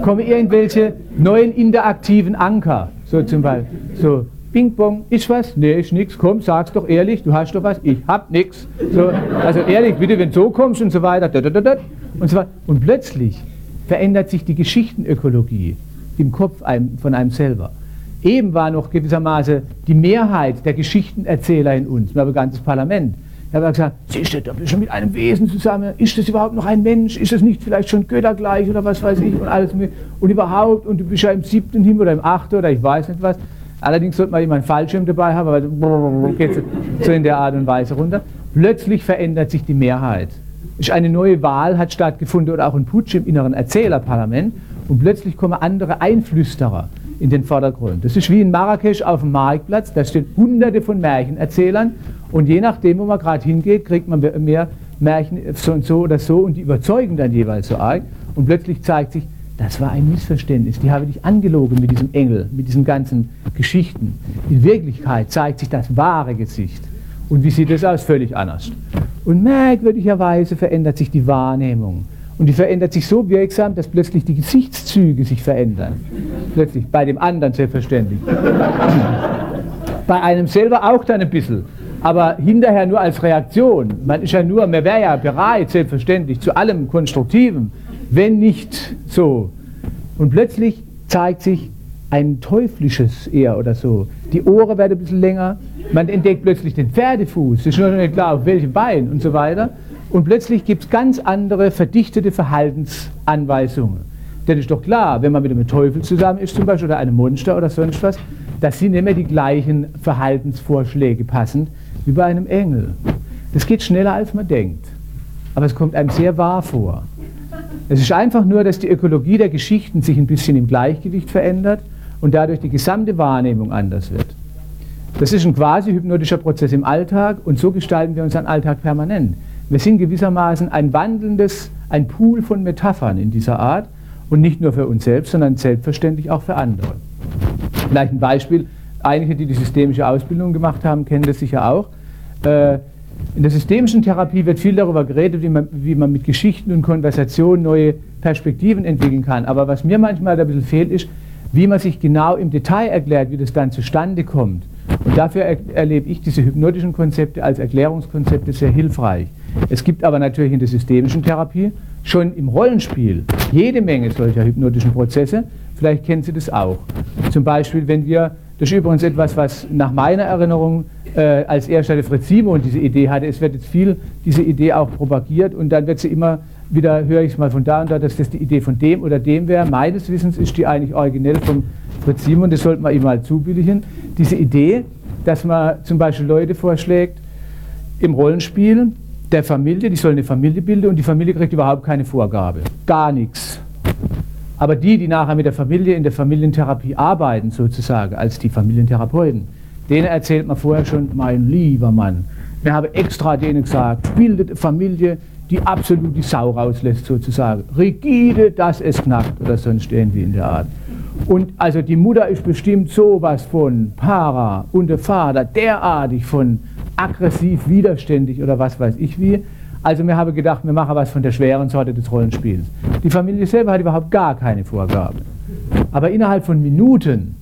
kommen irgendwelche neuen interaktiven Anker, so zum Beispiel, so Bing bong, ist was? Nee, ist nix. Komm, sag's doch ehrlich, du hast doch was. Ich hab nix. So, also ehrlich, bitte, wenn du so kommst und so weiter. Und, so weiter. und plötzlich verändert sich die Geschichtenökologie im Kopf einem, von einem selber. Eben war noch gewissermaßen die Mehrheit der Geschichtenerzähler in uns. Wir haben ein ganzes Parlament. Er hat gesagt, siehst du, da bist du mit einem Wesen zusammen. Ist das überhaupt noch ein Mensch? Ist das nicht vielleicht schon göttergleich oder was weiß ich und alles und überhaupt und du bist ja im siebten Himmel oder im achten oder ich weiß nicht was. Allerdings sollte man immer einen Fallschirm dabei haben, weil geht so in der Art und Weise runter. Plötzlich verändert sich die Mehrheit. Eine neue Wahl hat stattgefunden oder auch ein Putsch im inneren Erzählerparlament und plötzlich kommen andere Einflüsterer in den Vordergrund. Das ist wie in Marrakesch auf dem Marktplatz, da stehen hunderte von Märchenerzählern und je nachdem, wo man gerade hingeht, kriegt man mehr Märchen so und so oder so und die überzeugen dann jeweils so arg und plötzlich zeigt sich, das war ein Missverständnis. Die habe dich angelogen mit diesem Engel, mit diesen ganzen Geschichten. In Wirklichkeit zeigt sich das wahre Gesicht. Und wie sieht es aus? Völlig anders. Und merkwürdigerweise verändert sich die Wahrnehmung. Und die verändert sich so wirksam, dass plötzlich die Gesichtszüge sich verändern. Plötzlich, bei dem anderen selbstverständlich. bei einem selber auch dann ein bisschen. Aber hinterher nur als Reaktion. Man ist ja nur, man wäre ja bereit, selbstverständlich, zu allem Konstruktiven, wenn nicht so. Und plötzlich zeigt sich ein teuflisches eher oder so. Die Ohren werden ein bisschen länger. Man entdeckt plötzlich den Pferdefuß. Es ist noch nicht klar, auf welchem Bein und so weiter. Und plötzlich gibt es ganz andere verdichtete Verhaltensanweisungen. Denn ist doch klar, wenn man mit einem Teufel zusammen ist zum Beispiel oder einem Monster oder sonst was, das sind immer die gleichen Verhaltensvorschläge passend wie bei einem Engel. Das geht schneller als man denkt. Aber es kommt einem sehr wahr vor. Es ist einfach nur, dass die Ökologie der Geschichten sich ein bisschen im Gleichgewicht verändert und dadurch die gesamte Wahrnehmung anders wird. Das ist ein quasi hypnotischer Prozess im Alltag und so gestalten wir unseren Alltag permanent. Wir sind gewissermaßen ein wandelndes, ein Pool von Metaphern in dieser Art und nicht nur für uns selbst, sondern selbstverständlich auch für andere. Vielleicht ein Beispiel, einige, die die systemische Ausbildung gemacht haben, kennen das sicher auch. Äh, in der systemischen Therapie wird viel darüber geredet, wie man, wie man mit Geschichten und Konversationen neue Perspektiven entwickeln kann. Aber was mir manchmal ein bisschen fehlt, ist, wie man sich genau im Detail erklärt, wie das dann zustande kommt. Und dafür er, erlebe ich diese hypnotischen Konzepte als Erklärungskonzepte sehr hilfreich. Es gibt aber natürlich in der systemischen Therapie schon im Rollenspiel jede Menge solcher hypnotischen Prozesse. Vielleicht kennen Sie das auch. Zum Beispiel, wenn wir, das ist übrigens etwas, was nach meiner Erinnerung äh, als erster der Fritz Simon diese Idee hatte. Es wird jetzt viel diese Idee auch propagiert und dann wird sie immer wieder, höre ich es mal von da und da, dass das die Idee von dem oder dem wäre. Meines Wissens ist die eigentlich originell vom Fritz Simon, das sollte man ihm mal zubilligen. Diese Idee, dass man zum Beispiel Leute vorschlägt, im Rollenspiel der Familie, die sollen eine Familie bilden und die Familie kriegt überhaupt keine Vorgabe. Gar nichts. Aber die, die nachher mit der Familie in der Familientherapie arbeiten, sozusagen, als die Familientherapeuten, denen erzählt man vorher schon, mein lieber Mann, wir haben extra denen gesagt, bildet Familie, die absolut die Sau rauslässt, sozusagen. Rigide, dass es knackt oder sonst irgendwie in der Art. Und also die Mutter ist bestimmt sowas von para und der Vater derartig von aggressiv, widerständig oder was weiß ich wie. Also wir haben gedacht, wir machen was von der schweren Sorte des Rollenspiels. Die Familie selber hat überhaupt gar keine Vorgabe. Aber innerhalb von Minuten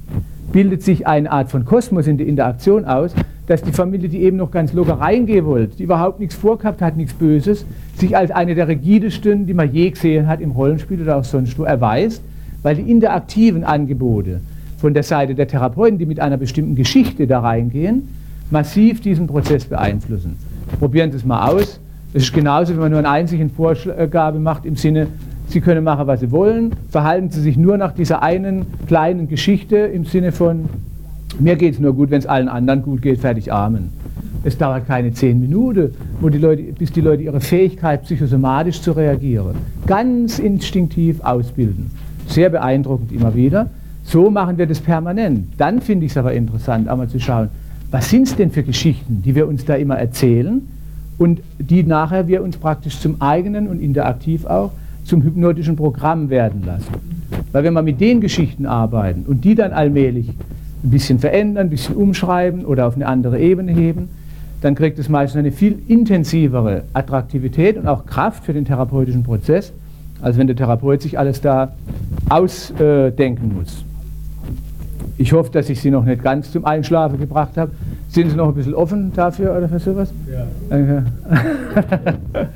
bildet sich eine Art von Kosmos in der Interaktion aus, dass die Familie, die eben noch ganz locker reingehen wollte, die überhaupt nichts vorgehabt hat, nichts Böses, sich als eine der rigidesten, die man je gesehen hat im Rollenspiel oder auch sonst wo, erweist, weil die interaktiven Angebote von der Seite der Therapeuten, die mit einer bestimmten Geschichte da reingehen, massiv diesen Prozess beeinflussen. Probieren Sie es mal aus. Es ist genauso, wenn man nur eine einzige Vorgabe macht im Sinne, Sie können machen, was Sie wollen, verhalten Sie sich nur nach dieser einen kleinen Geschichte im Sinne von, mir geht es nur gut, wenn es allen anderen gut geht, fertig Amen. Es dauert keine zehn Minuten, die Leute, bis die Leute ihre Fähigkeit, psychosomatisch zu reagieren, ganz instinktiv ausbilden. Sehr beeindruckend immer wieder. So machen wir das permanent. Dann finde ich es aber interessant, einmal zu schauen, was sind es denn für Geschichten, die wir uns da immer erzählen und die nachher wir uns praktisch zum eigenen und interaktiv auch zum hypnotischen Programm werden lassen. Weil wenn wir mit den Geschichten arbeiten und die dann allmählich ein bisschen verändern, ein bisschen umschreiben oder auf eine andere Ebene heben, dann kriegt es meistens eine viel intensivere Attraktivität und auch Kraft für den therapeutischen Prozess, als wenn der Therapeut sich alles da ausdenken muss. Ich hoffe, dass ich Sie noch nicht ganz zum Einschlafen gebracht habe. Sind Sie noch ein bisschen offen dafür oder für sowas? Ja. Danke.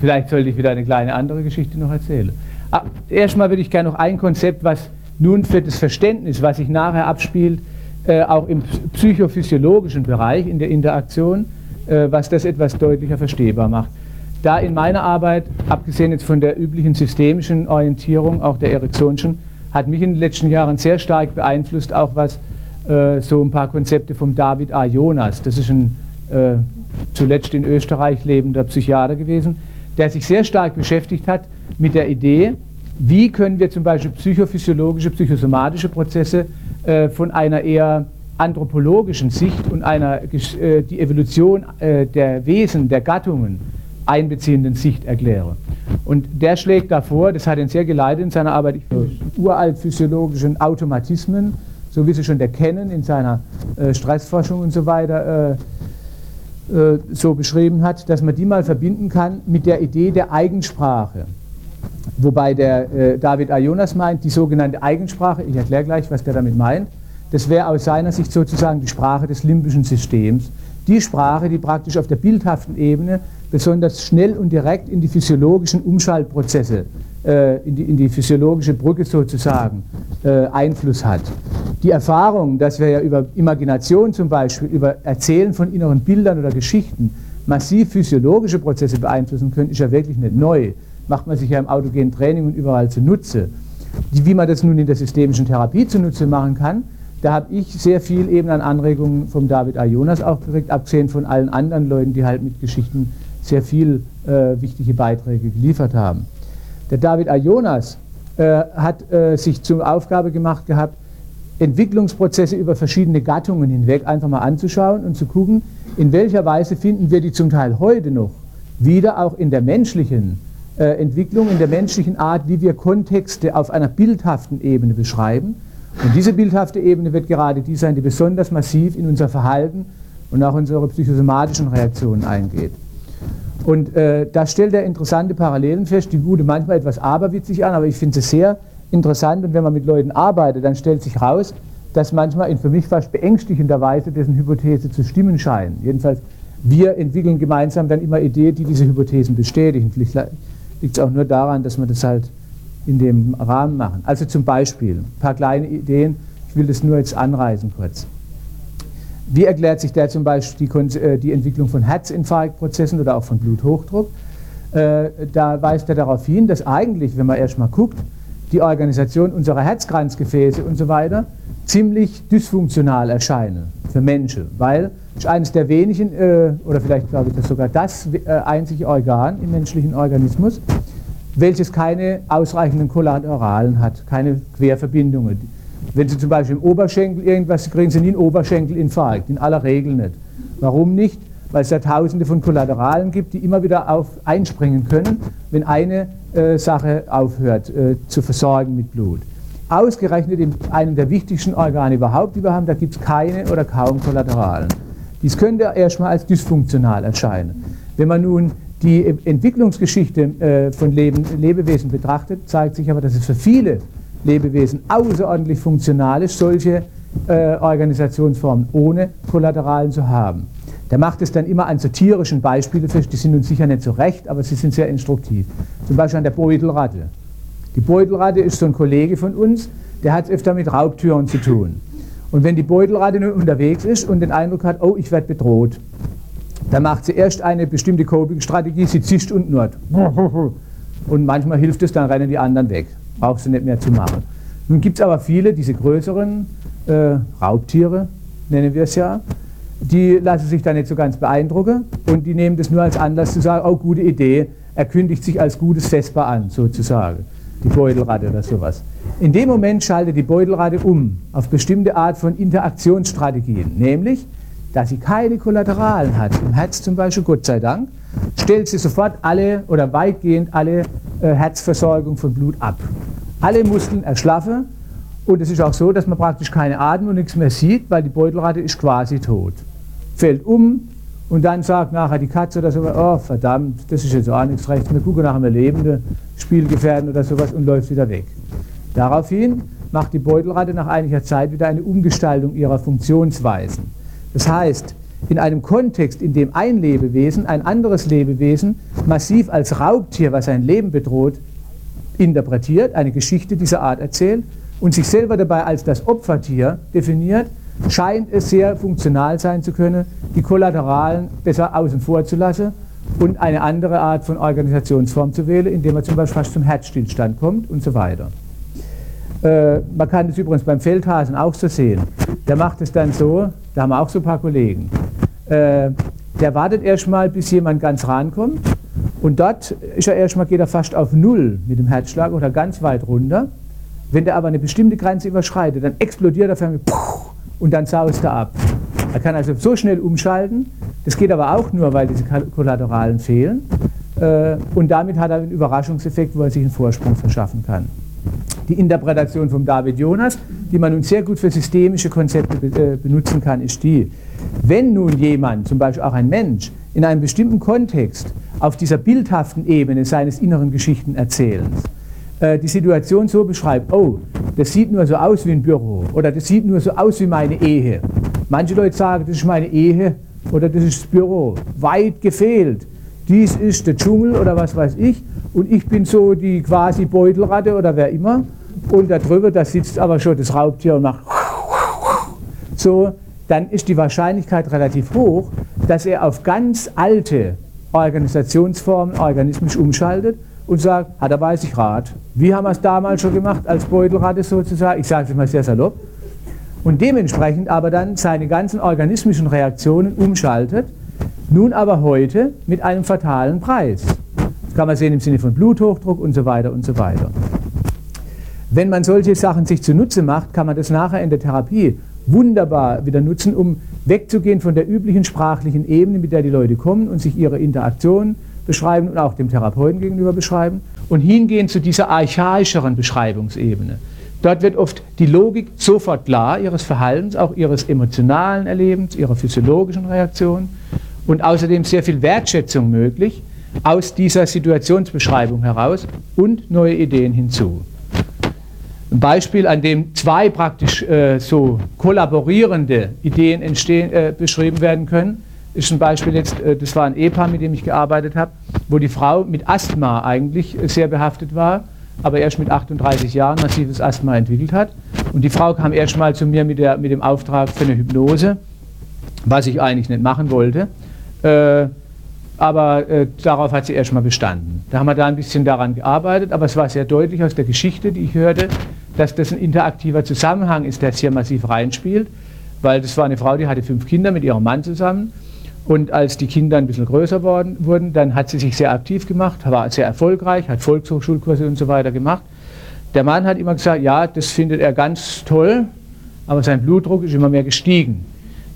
Vielleicht sollte ich wieder eine kleine andere Geschichte noch erzählen. Ah, erstmal würde ich gerne noch ein Konzept, was nun für das Verständnis, was sich nachher abspielt, äh, auch im psychophysiologischen Bereich, in der Interaktion, äh, was das etwas deutlicher verstehbar macht. Da in meiner Arbeit, abgesehen jetzt von der üblichen systemischen Orientierung, auch der Ericksonschen, hat mich in den letzten Jahren sehr stark beeinflusst, auch was äh, so ein paar Konzepte vom David A. Jonas, das ist ein äh, zuletzt in Österreich lebender Psychiater gewesen, der sich sehr stark beschäftigt hat mit der Idee, wie können wir zum Beispiel psychophysiologische, psychosomatische Prozesse äh, von einer eher anthropologischen Sicht und einer äh, die Evolution äh, der Wesen, der Gattungen einbeziehenden Sicht erklären. Und der schlägt davor, das hat ihn sehr geleitet in seiner Arbeit, uralt physiologischen Automatismen, so wie sie schon der Kennen in seiner äh, Stressforschung und so weiter äh, äh, so beschrieben hat, dass man die mal verbinden kann mit der Idee der Eigensprache. Wobei der äh, David A. Jonas meint, die sogenannte Eigensprache, ich erkläre gleich, was der damit meint, das wäre aus seiner Sicht sozusagen die Sprache des limbischen Systems. Die Sprache, die praktisch auf der bildhaften Ebene besonders schnell und direkt in die physiologischen Umschaltprozesse, äh, in, die, in, die, physiologische Brücke sozusagen äh, Einfluss hat. Die Erfahrung, dass wir ja über Imagination zum Beispiel, über Erzählen von inneren Bildern oder Geschichten massiv physiologische Prozesse beeinflussen können, ist ja wirklich nicht neu. Macht man sich ja im autogenen Training und überall zunutze. Wie man das nun in der systemischen Therapie zunutze machen kann, da habe ich sehr viel eben an Anregungen vom David A. Jonas auch gekriegt, abgesehen von allen anderen Leuten, die halt mit Geschichten sehr viel äh, wichtige Beiträge geliefert haben. Der David A. Jonas äh, hat äh, sich zur Aufgabe gemacht gehabt, Entwicklungsprozesse über verschiedene Gattungen hinweg einfach mal anzuschauen und zu gucken, in welcher Weise finden wir die zum Teil heute noch wieder auch in der menschlichen Entwicklung, in der menschlichen Art, wie wir Kontexte auf einer bildhaften Ebene beschreiben. Und diese bildhafte Ebene wird gerade die sein, die besonders massiv in unser Verhalten und auch unsere psychosomatischen Reaktionen eingeht. Und äh, da stellt er interessante Parallelen fest, die gute manchmal etwas aberwitzig an, aber ich finde sie sehr interessant. Und wenn man mit Leuten arbeitet, dann stellt sich raus, dass manchmal in für mich fast beängstigender Weise dessen Hypothese zu stimmen scheinen. Jedenfalls, wir entwickeln gemeinsam dann immer Ideen, die diese Hypothesen bestätigen. Vielleicht liegt es auch nur daran, dass wir das halt in dem Rahmen machen. Also zum Beispiel, ein paar kleine Ideen, ich will das nur jetzt anreißen kurz. Wie erklärt sich der zum Beispiel die, äh, die Entwicklung von Herzinfarktprozessen oder auch von Bluthochdruck? Äh, da weist er darauf hin, dass eigentlich, wenn man erstmal guckt, die Organisation unserer Herzkranzgefäße und so weiter ziemlich dysfunktional erscheinen für Menschen, weil es eines der wenigen, äh, oder vielleicht glaube ich das sogar das einzige Organ im menschlichen Organismus, welches keine ausreichenden Kollateralen hat, keine Querverbindungen. Wenn Sie zum Beispiel im Oberschenkel irgendwas kriegen, Sie nie einen Oberschenkelinfarkt, in aller Regel nicht. Warum nicht? Weil es da tausende von Kollateralen gibt, die immer wieder auf, einspringen können, wenn eine äh, Sache aufhört äh, zu versorgen mit Blut. Ausgerechnet in einem der wichtigsten Organe überhaupt, die wir haben, da gibt es keine oder kaum Kollateralen. Dies könnte erstmal als dysfunktional erscheinen. Wenn man nun die Entwicklungsgeschichte äh, von Leben, Lebewesen betrachtet, zeigt sich aber, dass es für viele Lebewesen außerordentlich funktional ist, solche äh, Organisationsformen ohne Kollateralen zu haben. Der macht es dann immer an so tierischen Beispielen fest, die sind uns sicher nicht so recht, aber sie sind sehr instruktiv. Zum Beispiel an der Beutelratte. Die Beutelratte ist so ein Kollege von uns, der hat es öfter mit Raubtüren zu tun. Und wenn die Beutelratte nun unterwegs ist und den Eindruck hat, oh, ich werde bedroht, dann macht sie erst eine bestimmte Coping-Strategie, sie zischt und knurrt. Und manchmal hilft es, dann rennen die anderen weg brauchst du nicht mehr zu machen. Nun gibt es aber viele, diese größeren äh, Raubtiere, nennen wir es ja, die lassen sich da nicht so ganz beeindrucken und die nehmen das nur als Anlass zu sagen, oh, gute Idee, er kündigt sich als gutes Vesper an, sozusagen, die Beutelratte oder sowas. In dem Moment schaltet die Beutelratte um auf bestimmte Art von Interaktionsstrategien, nämlich, dass sie keine Kollateralen hat, im Herz zum Beispiel, Gott sei Dank, stellt sie sofort alle oder weitgehend alle äh, Herzversorgung von Blut ab. Alle Muskeln erschlaffen und es ist auch so, dass man praktisch keine Atem und nichts mehr sieht, weil die Beutelratte ist quasi tot. Fällt um und dann sagt nachher die Katze oder so, oh verdammt, das ist jetzt auch nichts recht, wir gucken nach einem lebenden Spielgefährten oder sowas und läuft wieder weg. Daraufhin macht die Beutelratte nach einiger Zeit wieder eine Umgestaltung ihrer Funktionsweisen. Das heißt, in einem Kontext, in dem ein Lebewesen ein anderes Lebewesen massiv als Raubtier, was sein Leben bedroht, interpretiert, eine Geschichte dieser Art erzählt und sich selber dabei als das Opfertier definiert, scheint es sehr funktional sein zu können, die Kollateralen besser außen vor zu lassen und eine andere Art von Organisationsform zu wählen, indem man zum Beispiel fast zum Herzstillstand kommt und so weiter. Äh, man kann das übrigens beim Feldhasen auch so sehen. Der macht es dann so, da haben wir auch so ein paar Kollegen. Äh, der wartet erstmal, bis jemand ganz rankommt und dort ist er erstmal, geht er fast auf Null mit dem Herzschlag oder ganz weit runter. Wenn der aber eine bestimmte Grenze überschreitet, dann explodiert er förmlich und dann saust er ab. Er kann also so schnell umschalten. Das geht aber auch nur, weil diese Kollateralen fehlen. Äh, und damit hat er einen Überraschungseffekt, wo er sich einen Vorsprung verschaffen kann. Die Interpretation von David Jonas, die man nun sehr gut für systemische Konzepte äh, benutzen kann, ist die, wenn nun jemand, zum Beispiel auch ein Mensch, in einem bestimmten Kontext auf dieser bildhaften Ebene seines inneren Geschichtenerzählens äh, die Situation so beschreibt, oh, das sieht nur so aus wie ein Büro oder das sieht nur so aus wie meine Ehe. Manche Leute sagen, das ist meine Ehe oder das ist das Büro. Weit gefehlt. Dies ist der Dschungel oder was weiß ich und ich bin so die quasi Beutelratte oder wer immer und da drüber, da sitzt aber schon das Raubtier und macht so, dann ist die Wahrscheinlichkeit relativ hoch, dass er auf ganz alte Organisationsformen organismisch umschaltet und sagt, ah, da weiß ich Rat. Wie haben wir es damals schon gemacht, als Beutelratte sozusagen? Ich sage es mal sehr salopp. Und dementsprechend aber dann seine ganzen organismischen Reaktionen umschaltet, nun aber heute mit einem fatalen Preis. Das kann man sehen im Sinne von Bluthochdruck und so weiter und so weiter. Wenn man solche Sachen sich zunutze macht, kann man das nachher in der Therapie wunderbar wieder nutzen, um wegzugehen von der üblichen sprachlichen Ebene, mit der die Leute kommen und sich ihre Interaktion beschreiben und auch dem Therapeuten gegenüber beschreiben und hingehen zu dieser archaischeren Beschreibungsebene. Dort wird oft die Logik sofort klar ihres Verhaltens, auch ihres emotionalen Erlebens, ihrer physiologischen Reaktion und außerdem sehr viel Wertschätzung möglich aus dieser Situationsbeschreibung heraus und neue Ideen hinzu. Ein Beispiel, an dem zwei praktisch äh, so kollaborierende Ideen entstehen, äh, beschrieben werden können, ist ein Beispiel jetzt, äh, das war ein Ehepaar, mit dem ich gearbeitet habe, wo die Frau mit Asthma eigentlich äh, sehr behaftet war, aber erst mit 38 Jahren massives Asthma entwickelt hat. Und die Frau kam erst mal zu mir mit, der, mit dem Auftrag für eine Hypnose, was ich eigentlich nicht machen wollte. Äh, aber darauf hat sie erstmal bestanden. Da haben wir da ein bisschen daran gearbeitet, aber es war sehr deutlich aus der Geschichte, die ich hörte, dass das ein interaktiver Zusammenhang ist, der hier massiv reinspielt, weil das war eine Frau, die hatte fünf Kinder mit ihrem Mann zusammen und als die Kinder ein bisschen größer worden, wurden, dann hat sie sich sehr aktiv gemacht, war sehr erfolgreich, hat Volkshochschulkurse und so weiter gemacht. Der Mann hat immer gesagt, ja, das findet er ganz toll, aber sein Blutdruck ist immer mehr gestiegen.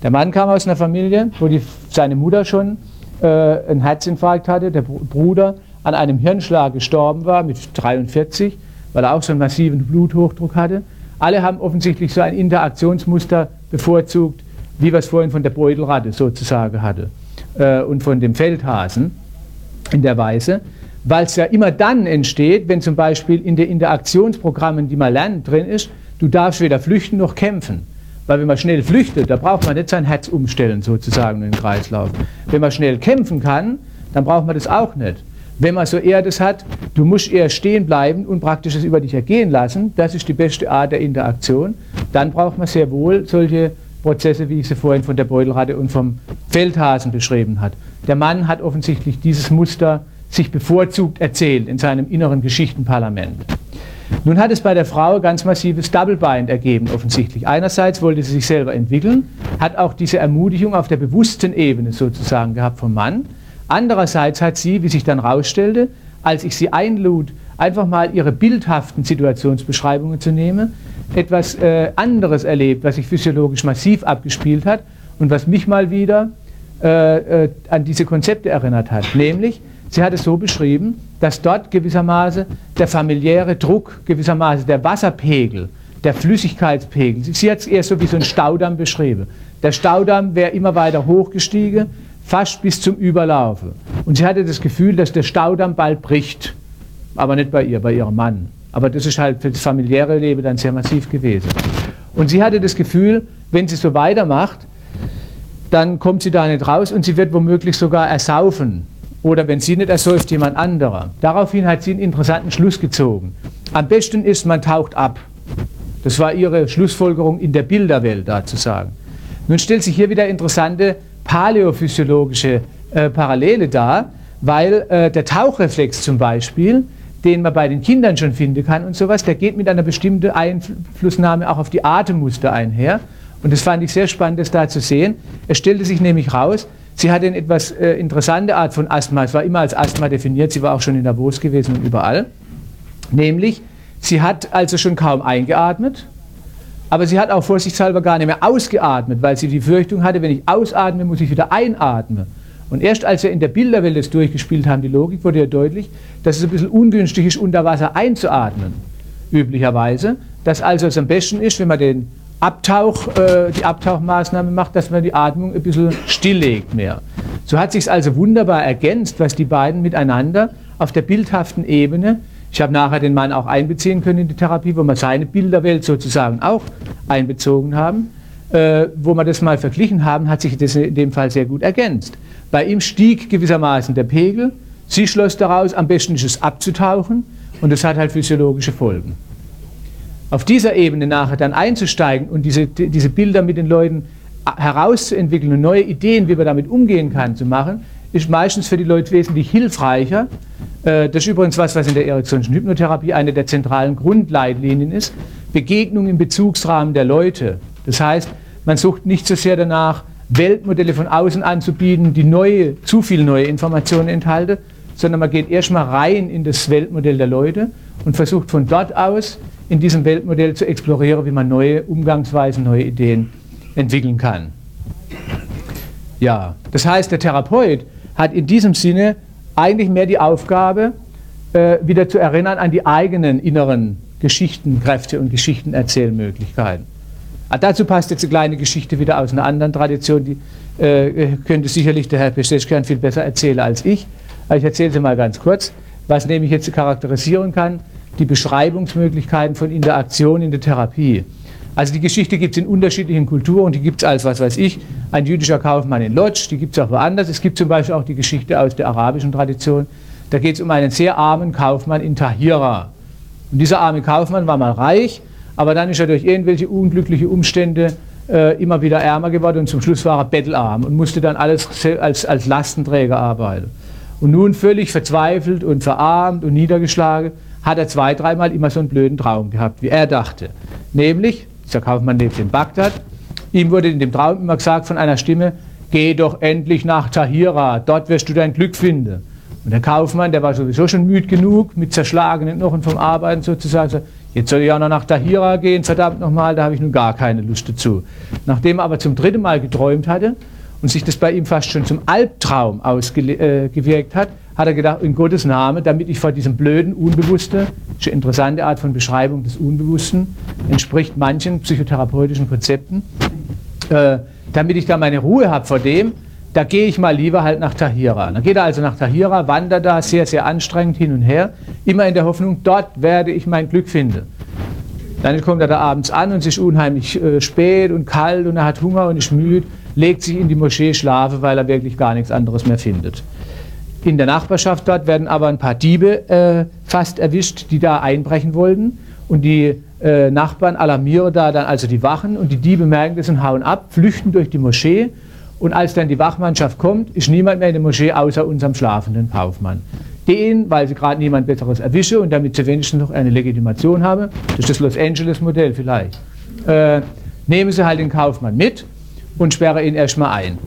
Der Mann kam aus einer Familie, wo die, seine Mutter schon äh, einen Herzinfarkt hatte, der Bruder an einem Hirnschlag gestorben war mit 43, weil er auch so einen massiven Bluthochdruck hatte. Alle haben offensichtlich so ein Interaktionsmuster bevorzugt, wie wir es vorhin von der Beutelratte sozusagen hatte äh, und von dem Feldhasen in der Weise, weil es ja immer dann entsteht, wenn zum Beispiel in den Interaktionsprogrammen, die man lernt, drin ist, du darfst weder flüchten noch kämpfen. Weil wenn man schnell flüchtet, da braucht man nicht sein Herz umstellen, sozusagen in den Kreislauf. Wenn man schnell kämpfen kann, dann braucht man das auch nicht. Wenn man so eher das hat, du musst eher stehen bleiben und praktisch es über dich ergehen lassen, das ist die beste Art der Interaktion, dann braucht man sehr wohl solche Prozesse, wie ich sie vorhin von der Beutelratte und vom Feldhasen beschrieben hat. Der Mann hat offensichtlich dieses Muster sich bevorzugt erzählt in seinem inneren Geschichtenparlament. Nun hat es bei der Frau ganz massives Double-Bind ergeben, offensichtlich. Einerseits wollte sie sich selber entwickeln, hat auch diese Ermutigung auf der bewussten Ebene sozusagen gehabt vom Mann. Andererseits hat sie, wie sich dann herausstellte, als ich sie einlud, einfach mal ihre bildhaften Situationsbeschreibungen zu nehmen, etwas äh, anderes erlebt, was sich physiologisch massiv abgespielt hat und was mich mal wieder äh, äh, an diese Konzepte erinnert hat. Nämlich, sie hat es so beschrieben, dass dort gewissermaßen der familiäre Druck, gewissermaßen der Wasserpegel, der Flüssigkeitspegel, sie hat es eher so wie so ein Staudamm beschrieben. Der Staudamm wäre immer weiter hochgestiegen, fast bis zum Überlaufen. Und sie hatte das Gefühl, dass der Staudamm bald bricht. Aber nicht bei ihr, bei ihrem Mann. Aber das ist halt für das familiäre Leben dann sehr massiv gewesen. Und sie hatte das Gefühl, wenn sie so weitermacht, dann kommt sie da nicht raus und sie wird womöglich sogar ersaufen. Oder wenn sie nicht ersäuft, jemand anderer. Daraufhin hat sie einen interessanten Schluss gezogen. Am besten ist, man taucht ab. Das war ihre Schlussfolgerung in der Bilderwelt da zu sagen. Nun stellt sich hier wieder interessante paläophysiologische äh, Parallele dar, weil äh, der Tauchreflex zum Beispiel, den man bei den Kindern schon finden kann und sowas, der geht mit einer bestimmten Einflussnahme auch auf die Atemmuster einher. Und das fand ich sehr spannend, das da zu sehen. Es stellte sich nämlich raus, sie hatte eine etwas äh, interessante Art von Asthma. Es war immer als Asthma definiert, sie war auch schon in Davos gewesen und überall. Nämlich, sie hat also schon kaum eingeatmet, aber sie hat auch vorsichtshalber gar nicht mehr ausgeatmet, weil sie die Fürchtung hatte, wenn ich ausatme, muss ich wieder einatmen. Und erst als wir in der Bilderwelt das durchgespielt haben, die Logik, wurde ja deutlich, dass es ein bisschen ungünstig ist, unter Wasser einzuatmen, üblicherweise. Dass also es am besten ist, wenn man den Abtauch, äh, die Abtauchmaßnahme macht, dass man die Atmung ein bisschen stilllegt mehr. So hat sich also wunderbar ergänzt, was die beiden miteinander auf der bildhaften Ebene, ich habe nachher den Mann auch einbeziehen können in die Therapie, wo wir seine Bilderwelt sozusagen auch einbezogen haben, äh, wo wir das mal verglichen haben, hat sich das in dem Fall sehr gut ergänzt. Bei ihm stieg gewissermaßen der Pegel, sie schloss daraus, am besten ist es abzutauchen und das hat halt physiologische Folgen auf dieser Ebene nachher dann einzusteigen und diese, diese Bilder mit den Leuten herauszuentwickeln und neue Ideen, wie man damit umgehen kann, zu machen, ist meistens für die Leute wesentlich hilfreicher. Äh, das ist übrigens was, was in der Ericksonschen Hypnotherapie eine der zentralen Grundleitlinien ist. Begegnung im Bezugsrahmen der Leute. Das heißt, man sucht nicht so sehr danach, Weltmodelle von außen anzubieten, die neue, zu viel neue Informationen enthalten, sondern man geht erstmal rein in das Weltmodell der Leute und versucht von dort aus in diesem Weltmodell zu explorieren, wie man neue Umgangsweisen, neue Ideen entwickeln kann. Ja, das heißt, der Therapeut hat in diesem Sinne eigentlich mehr die Aufgabe, äh, wieder zu erinnern an die eigenen inneren Geschichtenkräfte und Geschichtenerzählmöglichkeiten. Ah, dazu passt jetzt eine kleine Geschichte wieder aus einer anderen Tradition, die äh, könnte sicherlich der Herr Pescheschkan viel besser erzählen als ich. Aber ich erzähle sie mal ganz kurz, was nämlich jetzt charakterisieren kann die Beschreibungsmöglichkeiten von Interaktion in der Therapie. Also die Geschichte gibt es in unterschiedlichen Kulturen, die gibt es als, was weiß ich, ein jüdischer Kaufmann in Lodz, die gibt es auch woanders. Es gibt zum Beispiel auch die Geschichte aus der arabischen Tradition. Da geht es um einen sehr armen Kaufmann in Tahira. Und dieser arme Kaufmann war mal reich, aber dann ist er durch irgendwelche unglückliche Umstände äh, immer wieder ärmer geworden und zum Schluss war er bettelarm und musste dann alles als, als Lastenträger arbeiten. Und nun völlig verzweifelt und verarmt und niedergeschlagen hat er zwei, dreimal immer so einen blöden Traum gehabt, wie er dachte. Nämlich, dieser Kaufmann lebt in Bagdad, ihm wurde in dem Traum immer gesagt von einer Stimme, geh doch endlich nach Tahira, dort wirst du dein Glück finden. Und der Kaufmann, der war sowieso schon müde genug, mit zerschlagenen Knochen vom Arbeiten sozusagen, so, jetzt soll ich auch noch nach Tahira gehen, verdammt nochmal, da habe ich nun gar keine Lust dazu. Nachdem er aber zum dritten Mal geträumt hatte und sich das bei ihm fast schon zum Albtraum ausgewirkt äh, hat, hat er gedacht, in Gottes Name, damit ich vor diesem blöden Unbewussten, ist eine interessante Art von Beschreibung des Unbewussten, entspricht manchen psychotherapeutischen Konzepten, äh, damit ich da meine Ruhe habe vor dem, da gehe ich mal lieber halt nach Tahira. Dann geht er also nach Tahira, wandert da sehr, sehr anstrengend hin und her, immer in der Hoffnung, dort werde ich mein Glück finden. Dann kommt er da abends an und es ist unheimlich äh, spät und kalt und er hat Hunger und ist müde, legt sich in die Moschee schlafen, weil er wirklich gar nichts anderes mehr findet. In der Nachbarschaft dort werden aber ein paar Diebe äh, fast erwischt, die da einbrechen wollten. Und die äh, Nachbarn alarmieren da dann also die Wachen und die Diebe merken das und hauen ab, flüchten durch die Moschee. Und als dann die Wachmannschaft kommt, ist niemand mehr in der Moschee außer unserem schlafenden Kaufmann. Den, weil sie gerade niemand Besseres erwischen und damit sie wenigstens noch eine Legitimation haben, das ist das Los Angeles-Modell vielleicht, äh, nehmen sie halt den Kaufmann mit und sperren ihn erstmal ein.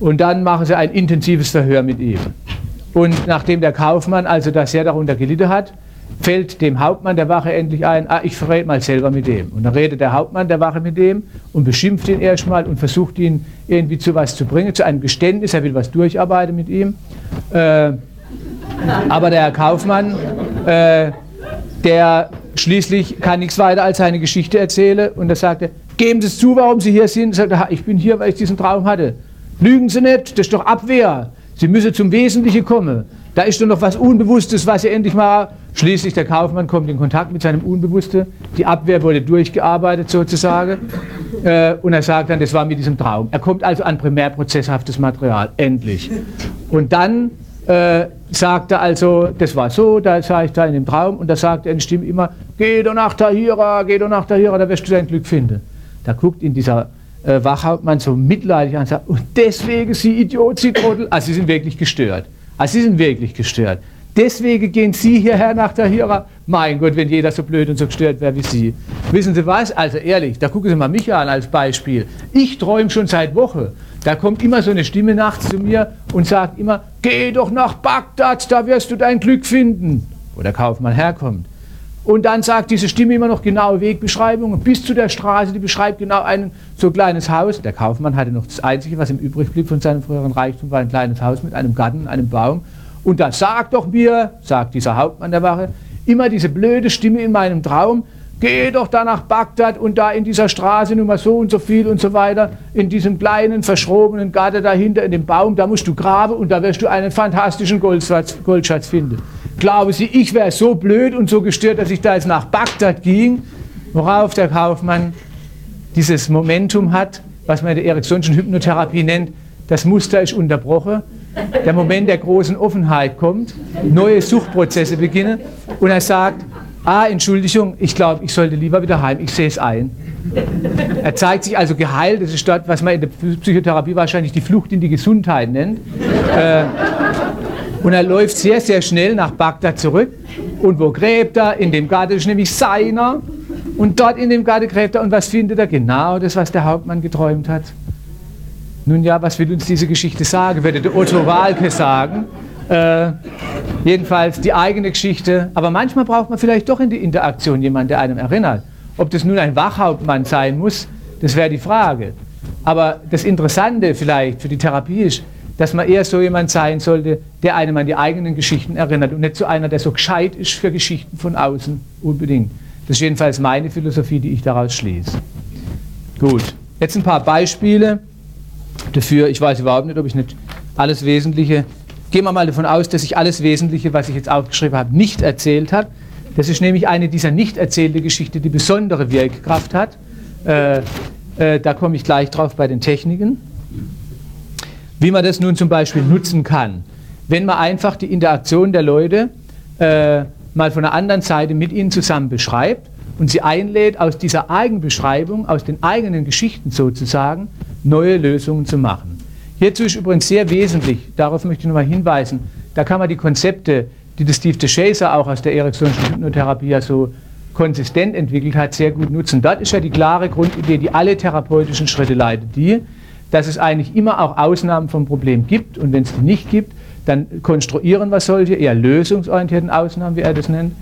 Und dann machen sie ein intensives Verhör mit ihm. Und nachdem der Kaufmann also da sehr darunter gelitten hat, fällt dem Hauptmann der Wache endlich ein, ah, ich verrät mal selber mit dem. Und dann redet der Hauptmann der Wache mit dem und beschimpft ihn erstmal und versucht ihn irgendwie zu was zu bringen, zu einem Geständnis, er will was durcharbeiten mit ihm. Äh, aber der Herr Kaufmann, äh, der schließlich kann nichts weiter als seine Geschichte erzählen und er sagte, geben Sie es zu, warum Sie hier sind. Er sagte, ich bin hier, weil ich diesen Traum hatte. Lügen Sie nicht, das ist doch Abwehr. Sie müssen zum Wesentlichen kommen. Da ist doch noch was Unbewusstes, was er endlich mal. Schließlich der Kaufmann kommt in Kontakt mit seinem Unbewussten. Die Abwehr wurde durchgearbeitet sozusagen. Äh, und er sagt dann, das war mit diesem Traum. Er kommt also an primärprozesshaftes Material, endlich. Und dann äh, sagt er also, das war so, da sah ich da in dem Traum und da sagt er in Stimme immer, geh doch nach Tahira, geh doch nach Tahira, da wirst du dein Glück finden. Da guckt ihn dieser äh, Wachhauptmann so mitleidig an und sagt, und deswegen Sie Idiot, Sie Trottel, also Sie sind wirklich gestört. Also Sie sind wirklich gestört. Deswegen gehen Sie hierher nach Tahira. Mein Gott, wenn jeder so blöd und so gestört wäre wie Sie. Wissen Sie was? Also ehrlich, da gucken Sie mal mich an als Beispiel. Ich träume schon seit Wochen. Da kommt immer so eine Stimme nachts zu mir und sagt immer, geh doch nach Bagdad, da wirst du dein Glück finden. Wo der Kaufmann herkommt. Und dann sagt diese Stimme immer noch genaue Wegbeschreibungen bis zu der Straße, die beschreibt genau ein so kleines Haus. Der Kaufmann hatte noch das Einzige, was ihm übrig blieb von seinem früheren Reichtum, war ein kleines Haus mit einem Garten, einem Baum. Und da sagt doch mir, sagt dieser Hauptmann der Wache, immer diese blöde Stimme in meinem Traum, Geh doch da nach Bagdad und da in dieser Straße Nummer so und so viel und so weiter, in diesem kleinen, verschrobenen Garten dahinter, in dem Baum, da musst du graben und da wirst du einen fantastischen Goldschatz, Goldschatz finden. Glauben Sie, ich wäre so blöd und so gestört, dass ich da jetzt nach Bagdad ging, worauf der Kaufmann dieses Momentum hat, was man in der Ericksonschen Hypnotherapie nennt, das Muster ist unterbrochen, der Moment der großen Offenheit kommt, neue Suchtprozesse beginnen und er sagt, Ah, Entschuldigung, ich glaube, ich sollte lieber wieder heim, ich sehe es ein. Er zeigt sich also geheilt, das ist dort, was man in der Psychotherapie wahrscheinlich die Flucht in die Gesundheit nennt. Äh, und er läuft sehr, sehr schnell nach Bagdad zurück. Und wo gräbt er? In dem Garten ist nämlich seiner. Und dort in dem Garten gräbt er. Und was findet er? Genau das, was der Hauptmann geträumt hat. Nun ja, was will uns diese Geschichte sagen? Würde der Otto Walke sagen. Äh, jedenfalls die eigene Geschichte. Aber manchmal braucht man vielleicht doch in die Interaktion jemanden, der einem erinnert. Ob das nun ein Wachhauptmann sein muss, das wäre die Frage. Aber das Interessante vielleicht für die Therapie ist, dass man eher so jemand sein sollte, der einem an die eigenen Geschichten erinnert und nicht so einer, der so gescheit ist für Geschichten von außen unbedingt. Das ist jedenfalls meine Philosophie, die ich daraus schließe. Gut, jetzt ein paar Beispiele dafür. Ich weiß überhaupt nicht, ob ich nicht alles Wesentliche Gehen wir mal davon aus, dass ich alles Wesentliche, was ich jetzt aufgeschrieben habe, nicht erzählt habe. Das ist nämlich eine dieser nicht erzählten Geschichten, die besondere Wirkkraft hat. Äh, äh, da komme ich gleich drauf bei den Techniken. Wie man das nun zum Beispiel nutzen kann, wenn man einfach die Interaktion der Leute äh, mal von der anderen Seite mit ihnen zusammen beschreibt und sie einlädt, aus dieser Eigenbeschreibung, aus den eigenen Geschichten sozusagen, neue Lösungen zu machen. Hierzu ist übrigens sehr wesentlich, darauf möchte ich nochmal hinweisen, da kann man die Konzepte, die der Steve DeShazer auch aus der Ericksonischen Hypnotherapie ja so konsistent entwickelt hat, sehr gut nutzen. Dort ist ja die klare Grundidee, die alle therapeutischen Schritte leitet, die, dass es eigentlich immer auch Ausnahmen vom Problem gibt und wenn es die nicht gibt, dann konstruieren wir solche eher lösungsorientierten Ausnahmen, wie er das nennt,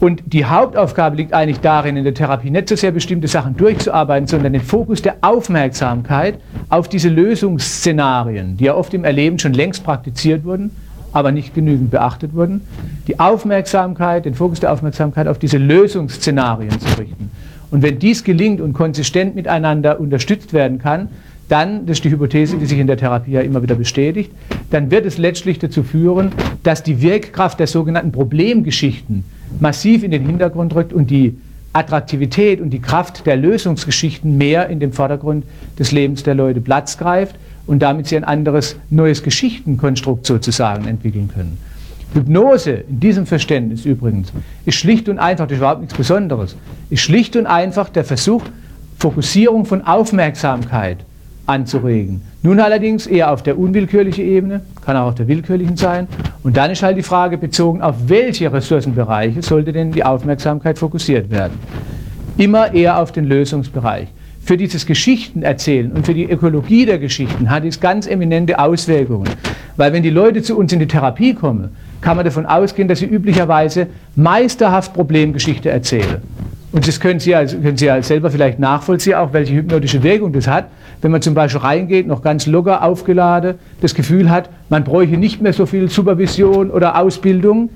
und die Hauptaufgabe liegt eigentlich darin, in der Therapie nicht so sehr bestimmte Sachen durchzuarbeiten, sondern den Fokus der Aufmerksamkeit auf diese Lösungsszenarien, die ja oft im Erleben schon längst praktiziert wurden, aber nicht genügend beachtet wurden, die Aufmerksamkeit, den Fokus der Aufmerksamkeit auf diese Lösungsszenarien zu richten. Und wenn dies gelingt und konsistent miteinander unterstützt werden kann, dann, das ist die Hypothese, die sich in der Therapie ja immer wieder bestätigt, dann wird es letztlich dazu führen, dass die Wirkkraft der sogenannten Problemgeschichten massiv in den Hintergrund rückt und die Attraktivität und die Kraft der Lösungsgeschichten mehr in dem Vordergrund des Lebens der Leute Platz greift und damit sie ein anderes, neues Geschichtenkonstrukt sozusagen entwickeln können. Hypnose in diesem Verständnis übrigens ist schlicht und einfach, das ist überhaupt nichts Besonderes, ist schlicht und einfach der Versuch, Fokussierung von Aufmerksamkeit anzuregen. Nun allerdings eher auf der unwillkürlichen Ebene, kann auch auf der willkürlichen sein. Und dann ist halt die Frage bezogen, auf welche Ressourcenbereiche sollte denn die Aufmerksamkeit fokussiert werden. Immer eher auf den Lösungsbereich. Für dieses Geschichtenerzählen und für die Ökologie der Geschichten hat es ganz eminente Auswirkungen. Weil wenn die Leute zu uns in die Therapie kommen, kann man davon ausgehen, dass sie üblicherweise meisterhaft Problemgeschichte erzählen. Und das können Sie, ja, können Sie ja selber vielleicht nachvollziehen, auch welche hypnotische Wirkung das hat, wenn man zum Beispiel reingeht, noch ganz locker aufgeladen, das Gefühl hat, man bräuchte nicht mehr so viel Supervision oder Ausbildung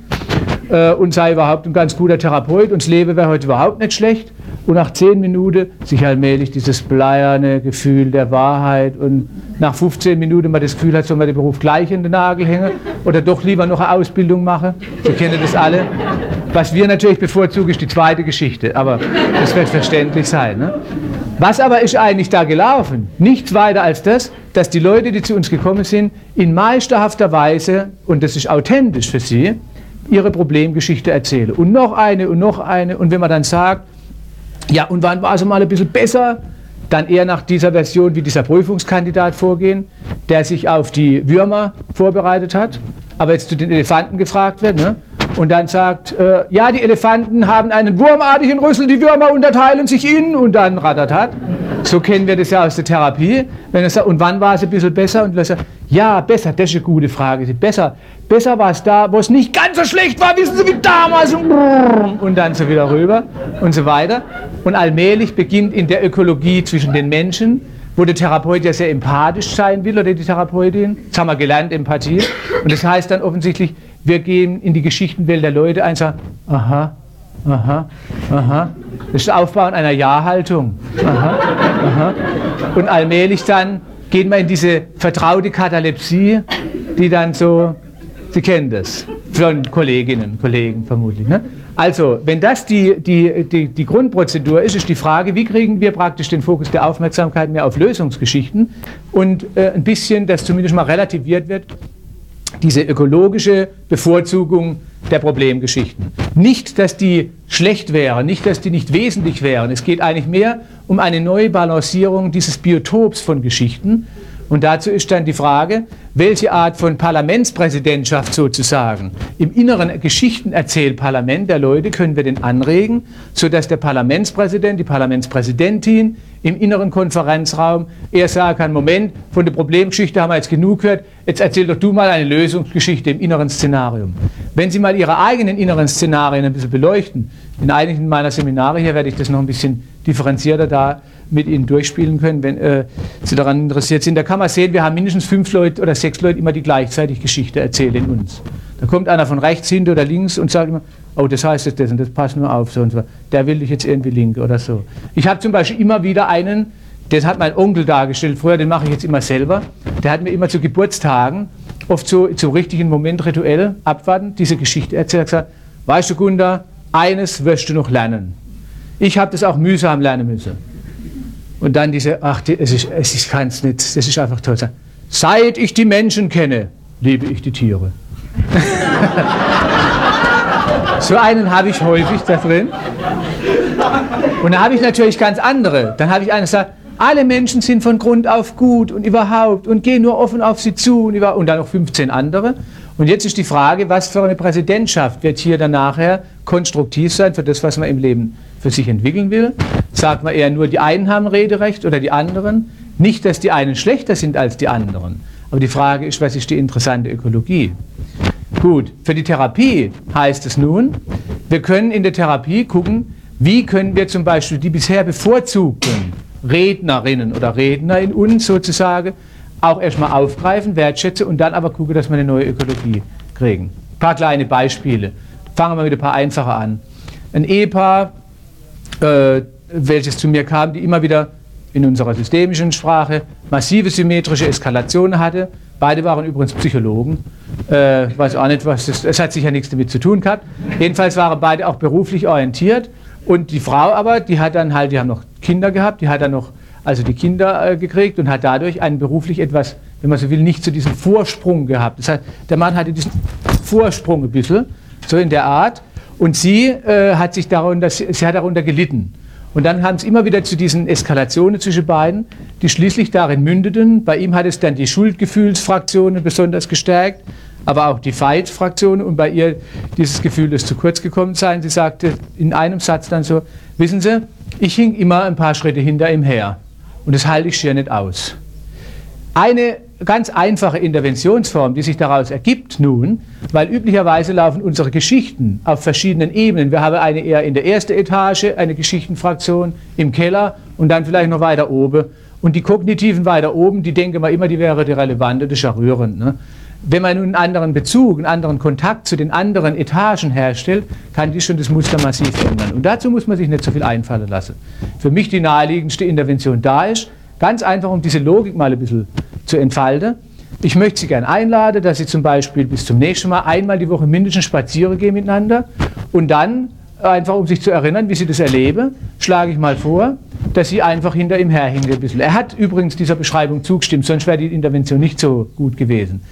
äh, und sei überhaupt ein ganz guter Therapeut und das Leben wäre heute überhaupt nicht schlecht. Und nach zehn Minuten sich allmählich dieses bleierne Gefühl der Wahrheit und nach 15 Minuten man das Gefühl hat, soll man den Beruf gleich in den Nagel hängen oder doch lieber noch eine Ausbildung machen. Sie kennen das alle. Was wir natürlich bevorzugen, ist die zweite Geschichte, aber das wird verständlich sein. Ne? Was aber ist eigentlich da gelaufen? Nichts weiter als das, dass die Leute, die zu uns gekommen sind, in meisterhafter Weise, und das ist authentisch für sie, ihre Problemgeschichte erzählen. Und noch eine und noch eine. Und wenn man dann sagt, ja, und wann war es mal ein bisschen besser, dann eher nach dieser Version wie dieser Prüfungskandidat vorgehen, der sich auf die Würmer vorbereitet hat, aber jetzt zu den Elefanten gefragt wird. Ne? Und dann sagt, äh, ja, die Elefanten haben einen wurmartigen Rüssel, die Würmer unterteilen sich in und dann rattert hat. So kennen wir das ja aus der Therapie. Wenn er sagt, und wann war es ein bisschen besser? Und er sagt, ja, besser, das ist eine gute Frage. Besser, besser war es da, wo es nicht ganz so schlecht war, wissen Sie, wie damals. Und dann so wieder rüber und so weiter. Und allmählich beginnt in der Ökologie zwischen den Menschen wo der Therapeut ja sehr empathisch sein will oder die Therapeutin. Das haben wir gelernt, Empathie. Und das heißt dann offensichtlich, wir gehen in die Geschichtenwelt der Leute ein und sagen, aha, aha, aha. Das ist das Aufbauen einer Ja-Haltung. Aha, aha. Und allmählich dann geht man in diese vertraute Katalepsie, die dann so, Sie kennen das, von Kolleginnen und Kollegen vermutlich. Ne? Also, wenn das die, die, die, die Grundprozedur ist, ist die Frage, wie kriegen wir praktisch den Fokus der Aufmerksamkeit mehr auf Lösungsgeschichten und äh, ein bisschen, dass zumindest mal relativiert wird, diese ökologische Bevorzugung der Problemgeschichten. Nicht, dass die schlecht wären, nicht, dass die nicht wesentlich wären. Es geht eigentlich mehr um eine neue Balancierung dieses Biotops von Geschichten. Und dazu ist dann die Frage, welche Art von Parlamentspräsidentschaft sozusagen im inneren Geschichtenerzählparlament der Leute können wir denn anregen, sodass der Parlamentspräsident, die Parlamentspräsidentin im inneren Konferenzraum eher sagen kann, Moment, von der Problemgeschichte haben wir jetzt genug gehört, jetzt erzähl doch du mal eine Lösungsgeschichte im inneren Szenarium. Wenn Sie mal Ihre eigenen inneren Szenarien ein bisschen beleuchten, in einigen meiner Seminare hier werde ich das noch ein bisschen differenzierter da mit Ihnen durchspielen können, wenn äh, Sie daran interessiert sind. Da kann man sehen, wir haben mindestens fünf Leute oder sechs Leute immer, die gleichzeitig Geschichte erzählen in uns. Da kommt einer von rechts hinter oder links und sagt immer, oh, das heißt jetzt das und das, passt nur auf, so und so. Der will dich jetzt irgendwie link oder so. Ich habe zum Beispiel immer wieder einen, das hat mein Onkel dargestellt, früher, den mache ich jetzt immer selber, der hat mir immer zu Geburtstagen, oft so zum richtigen Moment rituell abwarten, diese Geschichte erzählt, gesagt, weißt du, Gunda, eines wirst du noch lernen. Ich habe das auch mühsam lernen müssen. Und dann diese, ach, es ist, es ist keins nicht, das ist einfach toll. Seit ich die Menschen kenne, liebe ich die Tiere. so einen habe ich häufig da drin. Und dann habe ich natürlich ganz andere. Dann habe ich einen, der alle Menschen sind von Grund auf gut und überhaupt und gehen nur offen auf sie zu und, und dann noch 15 andere. Und jetzt ist die Frage, was für eine Präsidentschaft wird hier dann nachher konstruktiv sein für das, was man im Leben für sich entwickeln will? Sagt man eher nur, die einen haben Rederecht oder die anderen? Nicht, dass die einen schlechter sind als die anderen. Aber die Frage ist, was ist die interessante Ökologie? Gut, für die Therapie heißt es nun, wir können in der Therapie gucken, wie können wir zum Beispiel die bisher bevorzugten Rednerinnen oder Redner in uns sozusagen auch erstmal aufgreifen, wertschätzen und dann aber gucken, dass wir eine neue Ökologie kriegen. Ein paar kleine Beispiele. Fangen wir mit ein paar einfacher an. Ein Ehepaar, äh, welches zu mir kam, die immer wieder in unserer systemischen Sprache massive symmetrische Eskalationen hatte. Beide waren übrigens Psychologen. Äh, ich weiß auch nicht, was das, es hat sicher nichts damit zu tun gehabt. Jedenfalls waren beide auch beruflich orientiert. Und die Frau aber, die hat dann halt, die haben noch Kinder gehabt, die hat dann noch also die Kinder äh, gekriegt und hat dadurch einen beruflich etwas, wenn man so will, nicht zu diesem Vorsprung gehabt. Das heißt, der Mann hatte diesen Vorsprung ein bisschen, so in der Art. Und sie äh, hat sich darunter, sie hat darunter gelitten. Und dann haben es immer wieder zu diesen Eskalationen zwischen beiden, die schließlich darin mündeten. Bei ihm hat es dann die Schuldgefühlsfraktionen besonders gestärkt, aber auch die Fight-Fraktion und bei ihr dieses Gefühl des zu kurz gekommen sein. Sie sagte in einem Satz dann so, wissen Sie, ich hing immer ein paar Schritte hinter ihm her. Und das halte ich schier nicht aus. Eine ganz einfache Interventionsform, die sich daraus ergibt nun, weil üblicherweise laufen unsere Geschichten auf verschiedenen Ebenen. Wir haben eine eher in der ersten Etage, eine Geschichtenfraktion im Keller und dann vielleicht noch weiter oben. Und die kognitiven weiter oben, die denken wir immer, die wäre die relevante, das ist ja rührend. Ne? Wenn man nun einen anderen Bezug, einen anderen Kontakt zu den anderen Etagen herstellt, kann die schon das Muster massiv ändern. Und dazu muss man sich nicht so viel einfallen lassen. Für mich die naheliegendste Intervention da ist, ganz einfach, um diese Logik mal ein bisschen zu entfalten. Ich möchte Sie gerne einladen, dass Sie zum Beispiel bis zum nächsten Mal einmal die Woche mindestens spazieren gehen miteinander und dann einfach um sich zu erinnern, wie sie das erleben, schlage ich mal vor, dass sie einfach hinter ihm herhängen ein bisschen. Er hat übrigens dieser Beschreibung zugestimmt, sonst wäre die Intervention nicht so gut gewesen.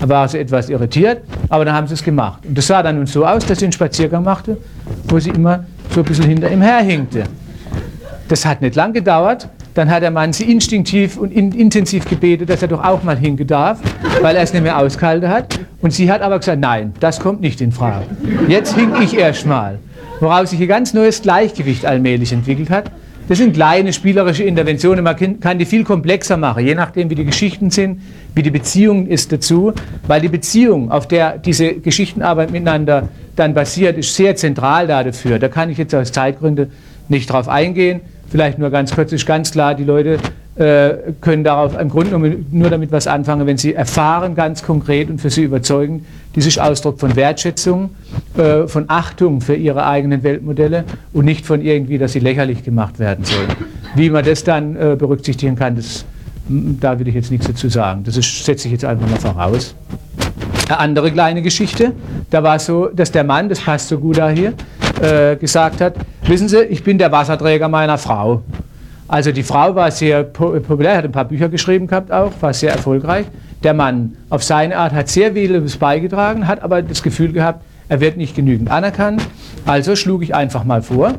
Da war sie etwas irritiert, aber dann haben sie es gemacht. Und das sah dann nun so aus, dass sie einen Spaziergang machte, wo sie immer so ein bisschen hinter ihm herhängte. Das hat nicht lang gedauert. Dann hat der Mann sie instinktiv und in, intensiv gebetet, dass er doch auch mal hinge darf, weil er es nicht mehr ausgehalten hat. Und sie hat aber gesagt, nein, das kommt nicht in Frage. Jetzt hing ich erst mal. Woraus sich ein ganz neues Gleichgewicht allmählich entwickelt hat. Das sind kleine spielerische Interventionen, man kann die viel komplexer machen, je nachdem, wie die Geschichten sind, wie die Beziehung ist dazu, weil die Beziehung, auf der diese Geschichtenarbeit miteinander dann basiert, ist sehr zentral da dafür. Da kann ich jetzt aus Zeitgründen nicht drauf eingehen. Vielleicht nur ganz kurz, ist ganz klar, die Leute äh, können darauf im Grunde nur damit was anfangen, wenn sie erfahren, ganz konkret und für sie überzeugend, dies ist Ausdruck von Wertschätzung, äh, von Achtung für ihre eigenen Weltmodelle und nicht von irgendwie, dass sie lächerlich gemacht werden sollen. Wie man das dann äh, berücksichtigen kann, das, da will ich jetzt nichts dazu sagen. Das ist, setze ich jetzt einfach mal voraus. Eine andere kleine Geschichte, da war es so, dass der Mann, das passt so gut da hier, äh, gesagt hat, wissen Sie, ich bin der Wasserträger meiner Frau. Also die Frau war sehr populär, hat ein paar Bücher geschrieben gehabt auch, war sehr erfolgreich. Der Mann auf seine Art hat sehr vieles beigetragen, hat aber das Gefühl gehabt, er wird nicht genügend anerkannt. Also schlug ich einfach mal vor,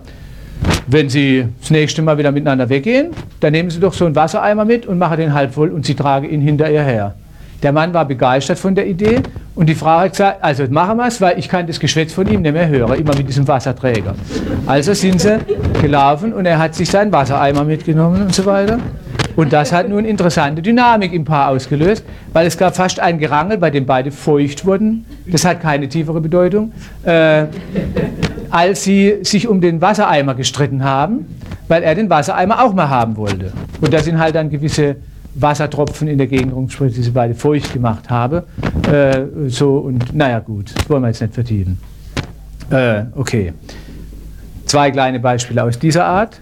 wenn Sie das nächste Mal wieder miteinander weggehen, dann nehmen Sie doch so einen Wassereimer mit und machen den halb voll und Sie tragen ihn hinter ihr her. Der Mann war begeistert von der Idee und die Frau hat gesagt, also machen wir es, weil ich kann das Geschwätz von ihm nicht mehr hören, immer mit diesem Wasserträger. Also sind sie gelaufen und er hat sich seinen Wassereimer mitgenommen und so weiter. Und das hat nun interessante Dynamik im Paar ausgelöst, weil es gab fast ein Gerangel, bei dem beide feucht wurden. Das hat keine tiefere Bedeutung. Äh, als sie sich um den Wassereimer gestritten haben, weil er den Wassereimer auch mal haben wollte. Und da sind halt dann gewisse Wassertropfen in der Gegend rumgesprüht, die sie beide feucht gemacht habe. Äh, so und naja gut, wollen wir jetzt nicht vertiefen. Äh, okay. Zwei kleine Beispiele aus dieser Art.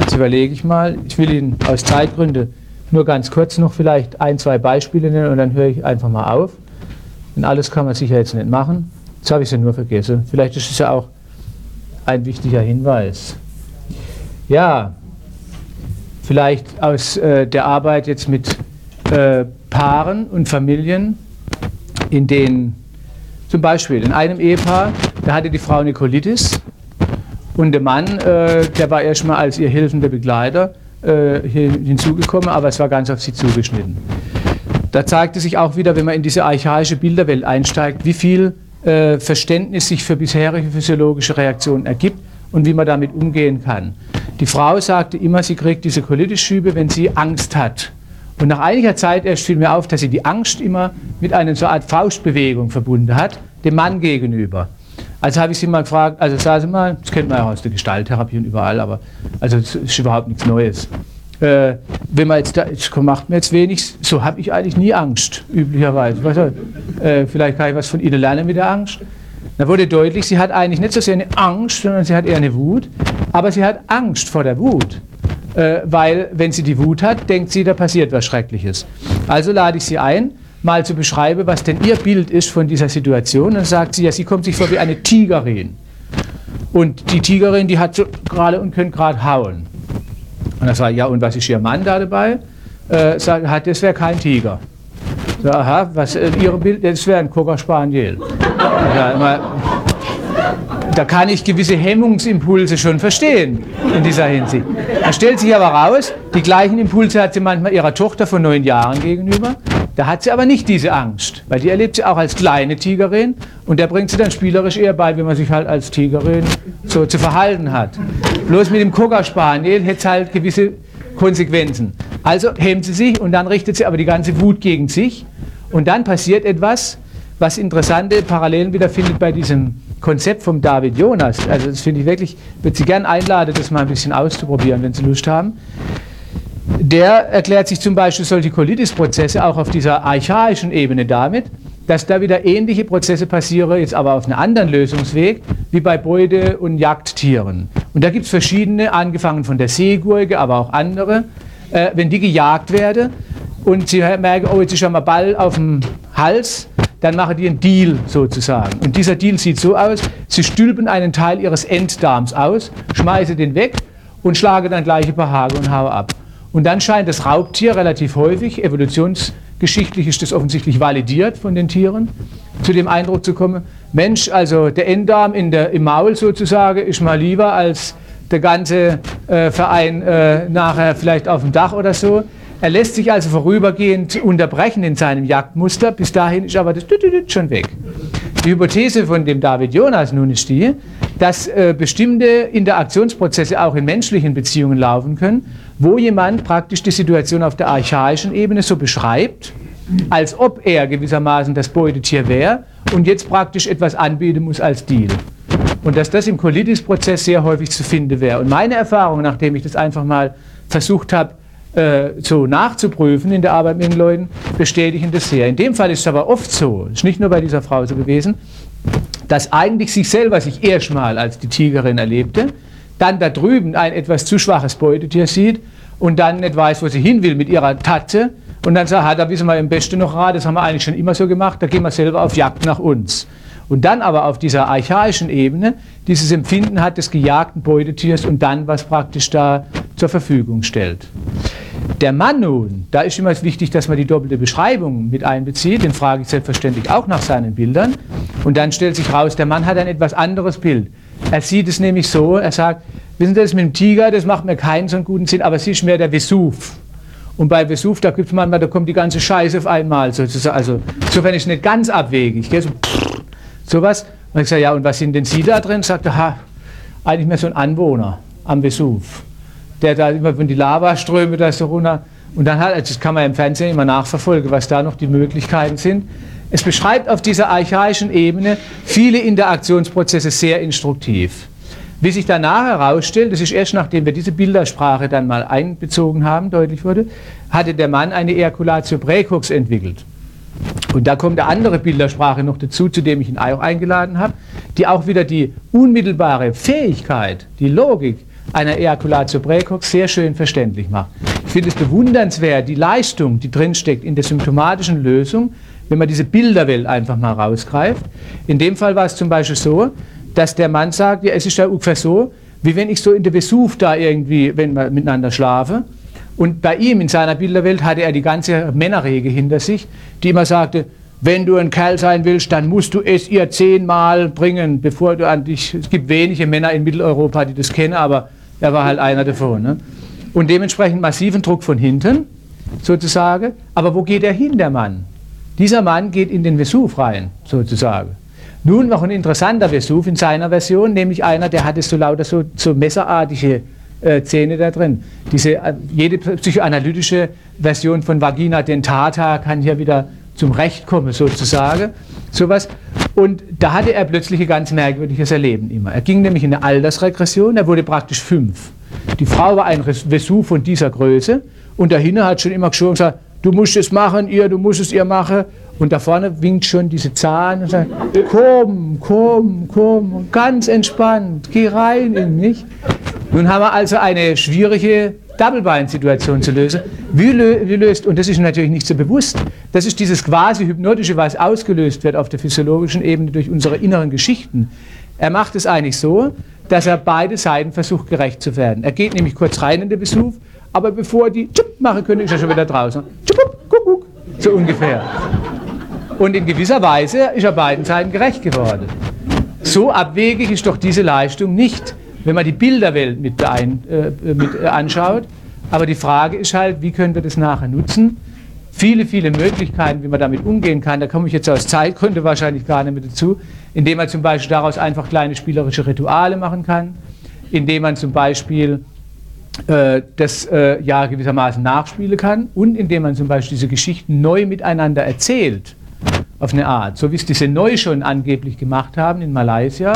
Jetzt überlege ich mal. Ich will Ihnen aus Zeitgründen nur ganz kurz noch vielleicht ein, zwei Beispiele nennen und dann höre ich einfach mal auf. Denn alles kann man sicher jetzt nicht machen. Jetzt habe ich sie nur vergessen. Vielleicht ist es ja auch ein wichtiger Hinweis. Ja, vielleicht aus äh, der Arbeit jetzt mit äh, Paaren und Familien, in denen zum Beispiel in einem Ehepaar, da hatte die Frau eine Colitis und der Mann, äh, der war erstmal als ihr hilfender Begleiter äh, hinzugekommen, aber es war ganz auf sie zugeschnitten. Da zeigte sich auch wieder, wenn man in diese archaische Bilderwelt einsteigt, wie viel äh, Verständnis sich für bisherige physiologische Reaktionen ergibt und wie man damit umgehen kann. Die Frau sagte immer, sie kriegt diese Colitis-Schübe, wenn sie Angst hat. Und nach einiger Zeit erst fiel mir auf, dass sie die Angst immer mit einer so Art Faustbewegung verbunden hat, dem Mann gegenüber. Also habe ich sie mal gefragt, also sagen Sie mal, das kennt man ja aus der Gestalttherapie und überall, aber also das ist überhaupt nichts Neues. Äh, wenn man jetzt da, ich macht mir jetzt wenig, so habe ich eigentlich nie Angst, üblicherweise. Du, äh, vielleicht kann ich was von Ihnen lernen mit der Angst. Da wurde deutlich, sie hat eigentlich nicht so sehr eine Angst, sondern sie hat eher eine Wut. Aber sie hat Angst vor der Wut. Äh, weil, wenn sie die Wut hat, denkt sie, da passiert was Schreckliches. Also lade ich sie ein, mal zu beschreiben, was denn ihr Bild ist von dieser Situation. Dann sagt sie, ja, sie kommt sich vor wie eine Tigerin. Und die Tigerin, die hat so gerade und könnte gerade hauen. Und dann sage ich, ja, und was ist ihr Mann da dabei? Äh, sagt, das wäre kein Tiger. Aha, was äh, Ihr Bild, das wäre ein Cocker Spaniel. Ja, immer, da kann ich gewisse Hemmungsimpulse schon verstehen in dieser Hinsicht. Da stellt sich aber raus, die gleichen Impulse hat sie manchmal ihrer Tochter von neun Jahren gegenüber. Da hat sie aber nicht diese Angst, weil die erlebt sie auch als kleine Tigerin und der bringt sie dann spielerisch eher bei, wie man sich halt als Tigerin so zu verhalten hat. Bloß mit dem Cocker Spaniel hätte es halt gewisse Konsequenzen. Also hemmt sie sich und dann richtet sie aber die ganze Wut gegen sich und dann passiert etwas, was interessante Parallelen wiederfindet bei diesem Konzept vom David Jonas. Also das finde ich wirklich, würde Sie gerne einladen, das mal ein bisschen auszuprobieren, wenn Sie Lust haben. der erklärt sich zum Beispiel solche Colitis-Prozesse auch auf dieser archaischen Ebene damit, dass da wieder ähnliche Prozesse passieren, jetzt aber auf einem anderen Lösungsweg, wie bei Beute- und Jagdtieren. Und da gibt es verschiedene, angefangen von der Seegurke, aber auch andere. Äh, wenn die gejagt werden und sie merken, oh, jetzt ist ja mal Ball auf dem Hals, dann machen die einen Deal sozusagen. Und dieser Deal sieht so aus, sie stülpen einen Teil ihres Enddarms aus, schmeißen den weg und schlagen dann gleich ein paar Haare und hauen ab. Und dann scheint das Raubtier relativ häufig, evolutionsgeschichtlich ist das offensichtlich validiert von den Tieren, zu dem Eindruck zu kommen, Mensch, also der Enddarm in der, im Maul sozusagen ist mal lieber als der ganze äh, Verein äh, nachher vielleicht auf dem Dach oder so. Er lässt sich also vorübergehend unterbrechen in seinem Jagdmuster, bis dahin ist aber das schon weg. Die Hypothese von dem David Jonas nun ist die, dass äh, bestimmte Interaktionsprozesse auch in menschlichen Beziehungen laufen können, wo jemand praktisch die Situation auf der archaischen Ebene so beschreibt, als ob er gewissermaßen das Beutetier wäre und jetzt praktisch etwas anbieten muss als Deal. Und dass das im Colitis-Prozess sehr häufig zu finden wäre. Und meine Erfahrung, nachdem ich das einfach mal versucht habe, äh, so nachzuprüfen in der Arbeit mit den Leuten, bestätigen das sehr. In dem Fall ist es aber oft so, ist nicht nur bei dieser Frau so gewesen, dass eigentlich sich selber sich erstmal als die Tigerin erlebte, dann da drüben ein etwas zu schwaches Beutetier sieht und dann nicht weiß, wo sie hin will mit ihrer Tatze und dann sagt, da wissen wir im Besten noch Rat, das haben wir eigentlich schon immer so gemacht, da gehen wir selber auf Jagd nach uns. Und dann aber auf dieser archaischen Ebene dieses Empfinden hat des gejagten Beutetiers und dann was praktisch da zur Verfügung stellt. Der Mann nun, da ist immer wichtig, dass man die doppelte Beschreibung mit einbezieht, den frage ich selbstverständlich auch nach seinen Bildern. Und dann stellt sich raus, der Mann hat ein etwas anderes Bild. Er sieht es nämlich so, er sagt, wissen Sie, das mit dem Tiger, das macht mir keinen so einen guten Sinn, aber es ist mehr der Vesuv. Und bei Vesuv, da gibt manchmal, da kommt die ganze Scheiße auf einmal, sozusagen. Also, insofern ist es nicht ganz abwegig. Gell? So, sowas. Und ich sage, ja, und was sind denn Sie da drin? Sagt er, ha, eigentlich mehr so ein Anwohner am Vesuv, der da immer von die Lavaströme da so runter. Und dann hat, das kann man im Fernsehen immer nachverfolgen, was da noch die Möglichkeiten sind. Es beschreibt auf dieser archaischen Ebene viele Interaktionsprozesse sehr instruktiv. Wie sich danach herausstellt, das ist erst nachdem wir diese Bildersprache dann mal einbezogen haben, deutlich wurde, hatte der Mann eine Ejaculatio praecox entwickelt. Und da kommt eine andere Bildersprache noch dazu, zu dem ich ihn auch eingeladen habe, die auch wieder die unmittelbare Fähigkeit, die Logik einer Ejaculatio praecox sehr schön verständlich macht. Ich finde es bewundernswert, die Leistung, die drinsteckt in der symptomatischen Lösung, wenn man diese Bilderwelt einfach mal rausgreift. In dem Fall war es zum Beispiel so, dass der Mann sagt, ja, es ist ja ungefähr so, wie wenn ich so in der Vesuv da irgendwie, wenn wir miteinander schlafe. Und bei ihm in seiner Bilderwelt hatte er die ganze Männerrege hinter sich, die immer sagte, wenn du ein Kerl sein willst, dann musst du es ihr zehnmal bringen, bevor du an dich. Es gibt wenige Männer in Mitteleuropa, die das kennen, aber er war halt einer davon. Ne? Und dementsprechend massiven Druck von hinten, sozusagen. Aber wo geht er hin, der Mann? Dieser Mann geht in den Vesuv rein, sozusagen. Nun noch ein interessanter Vesuv in seiner Version, nämlich einer, der hatte so lauter so, so messerartige äh, Zähne da drin. Diese, äh, jede psychoanalytische Version von Vagina dentata kann hier wieder zum Recht kommen, sozusagen. Sowas. Und da hatte er plötzlich ein ganz merkwürdiges Erleben immer. Er ging nämlich in eine Altersregression, er wurde praktisch fünf. Die Frau war ein Vesuv von dieser Größe und dahinter hat schon immer geschoren und gesagt, du musst es machen, ihr, du musst es ihr machen. Und da vorne winkt schon diese Zahn und sagt, komm, komm, komm, ganz entspannt, geh rein in mich. Nun haben wir also eine schwierige Double-Bind-Situation zu lösen. Wie, lö wie, löst, und das ist natürlich nicht so bewusst, das ist dieses quasi hypnotische, was ausgelöst wird auf der physiologischen Ebene durch unsere inneren Geschichten. Er macht es eigentlich so, dass er beide Seiten versucht, gerecht zu werden. Er geht nämlich kurz rein in den Besuch, aber bevor die Tschub machen können, ist er schon wieder draußen. Tschub, guck, so ungefähr. Und in gewisser Weise ist er beiden Seiten gerecht geworden. So abwegig ist doch diese Leistung nicht, wenn man die Bilderwelt mit, beein, äh, mit äh, anschaut. Aber die Frage ist halt, wie können wir das nachher nutzen? Viele, viele Möglichkeiten, wie man damit umgehen kann. Da komme ich jetzt aus Zeitgründen wahrscheinlich gar nicht mehr dazu. Indem man zum Beispiel daraus einfach kleine spielerische Rituale machen kann. Indem man zum Beispiel äh, das äh, ja gewissermaßen nachspielen kann. Und indem man zum Beispiel diese Geschichten neu miteinander erzählt auf eine Art, so wie es diese Neu schon angeblich gemacht haben in Malaysia,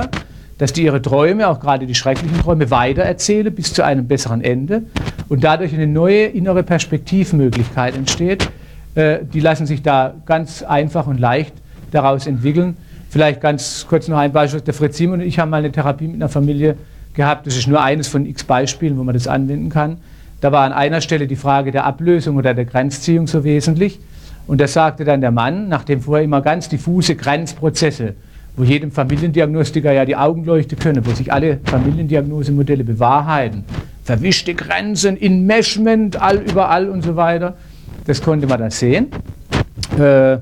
dass die ihre Träume, auch gerade die schrecklichen Träume, weitererzähle bis zu einem besseren Ende und dadurch eine neue innere Perspektivmöglichkeit entsteht. Äh, die lassen sich da ganz einfach und leicht daraus entwickeln. Vielleicht ganz kurz noch ein Beispiel. Der Fritz Simon und ich haben mal eine Therapie mit einer Familie gehabt. Das ist nur eines von x Beispielen, wo man das anwenden kann. Da war an einer Stelle die Frage der Ablösung oder der Grenzziehung so wesentlich. Und da sagte dann der Mann, nachdem vorher immer ganz diffuse Grenzprozesse wo jedem Familiendiagnostiker ja die Augen leuchten können, wo sich alle Familiendiagnosemodelle bewahrheiten. Verwischte Grenzen, Enmeshment, all überall und so weiter. Das konnte man da sehen. Äh,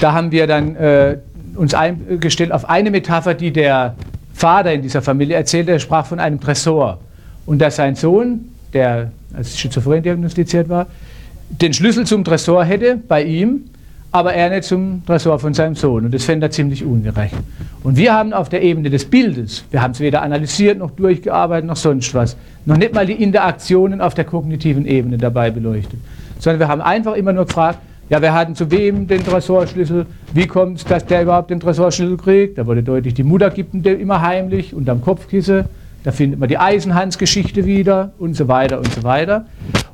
da haben wir dann äh, uns eingestellt auf eine Metapher, die der Vater in dieser Familie erzählte. Er sprach von einem Tresor. Und dass sein Sohn, der als schizophren diagnostiziert war, den Schlüssel zum Tresor hätte bei ihm aber er nicht zum Tresor von seinem Sohn. Und das fände er ziemlich ungerecht. Und wir haben auf der Ebene des Bildes, wir haben es weder analysiert noch durchgearbeitet noch sonst was, noch nicht mal die Interaktionen auf der kognitiven Ebene dabei beleuchtet, sondern wir haben einfach immer nur gefragt, ja, wer hat zu wem den Tresorschlüssel? Wie kommt es, dass der überhaupt den Tresorschlüssel kriegt? Da wurde deutlich, die Mutter gibt ihn immer heimlich unterm Kopfkissen. Da findet man die Eisenhans-Geschichte wieder und so weiter und so weiter.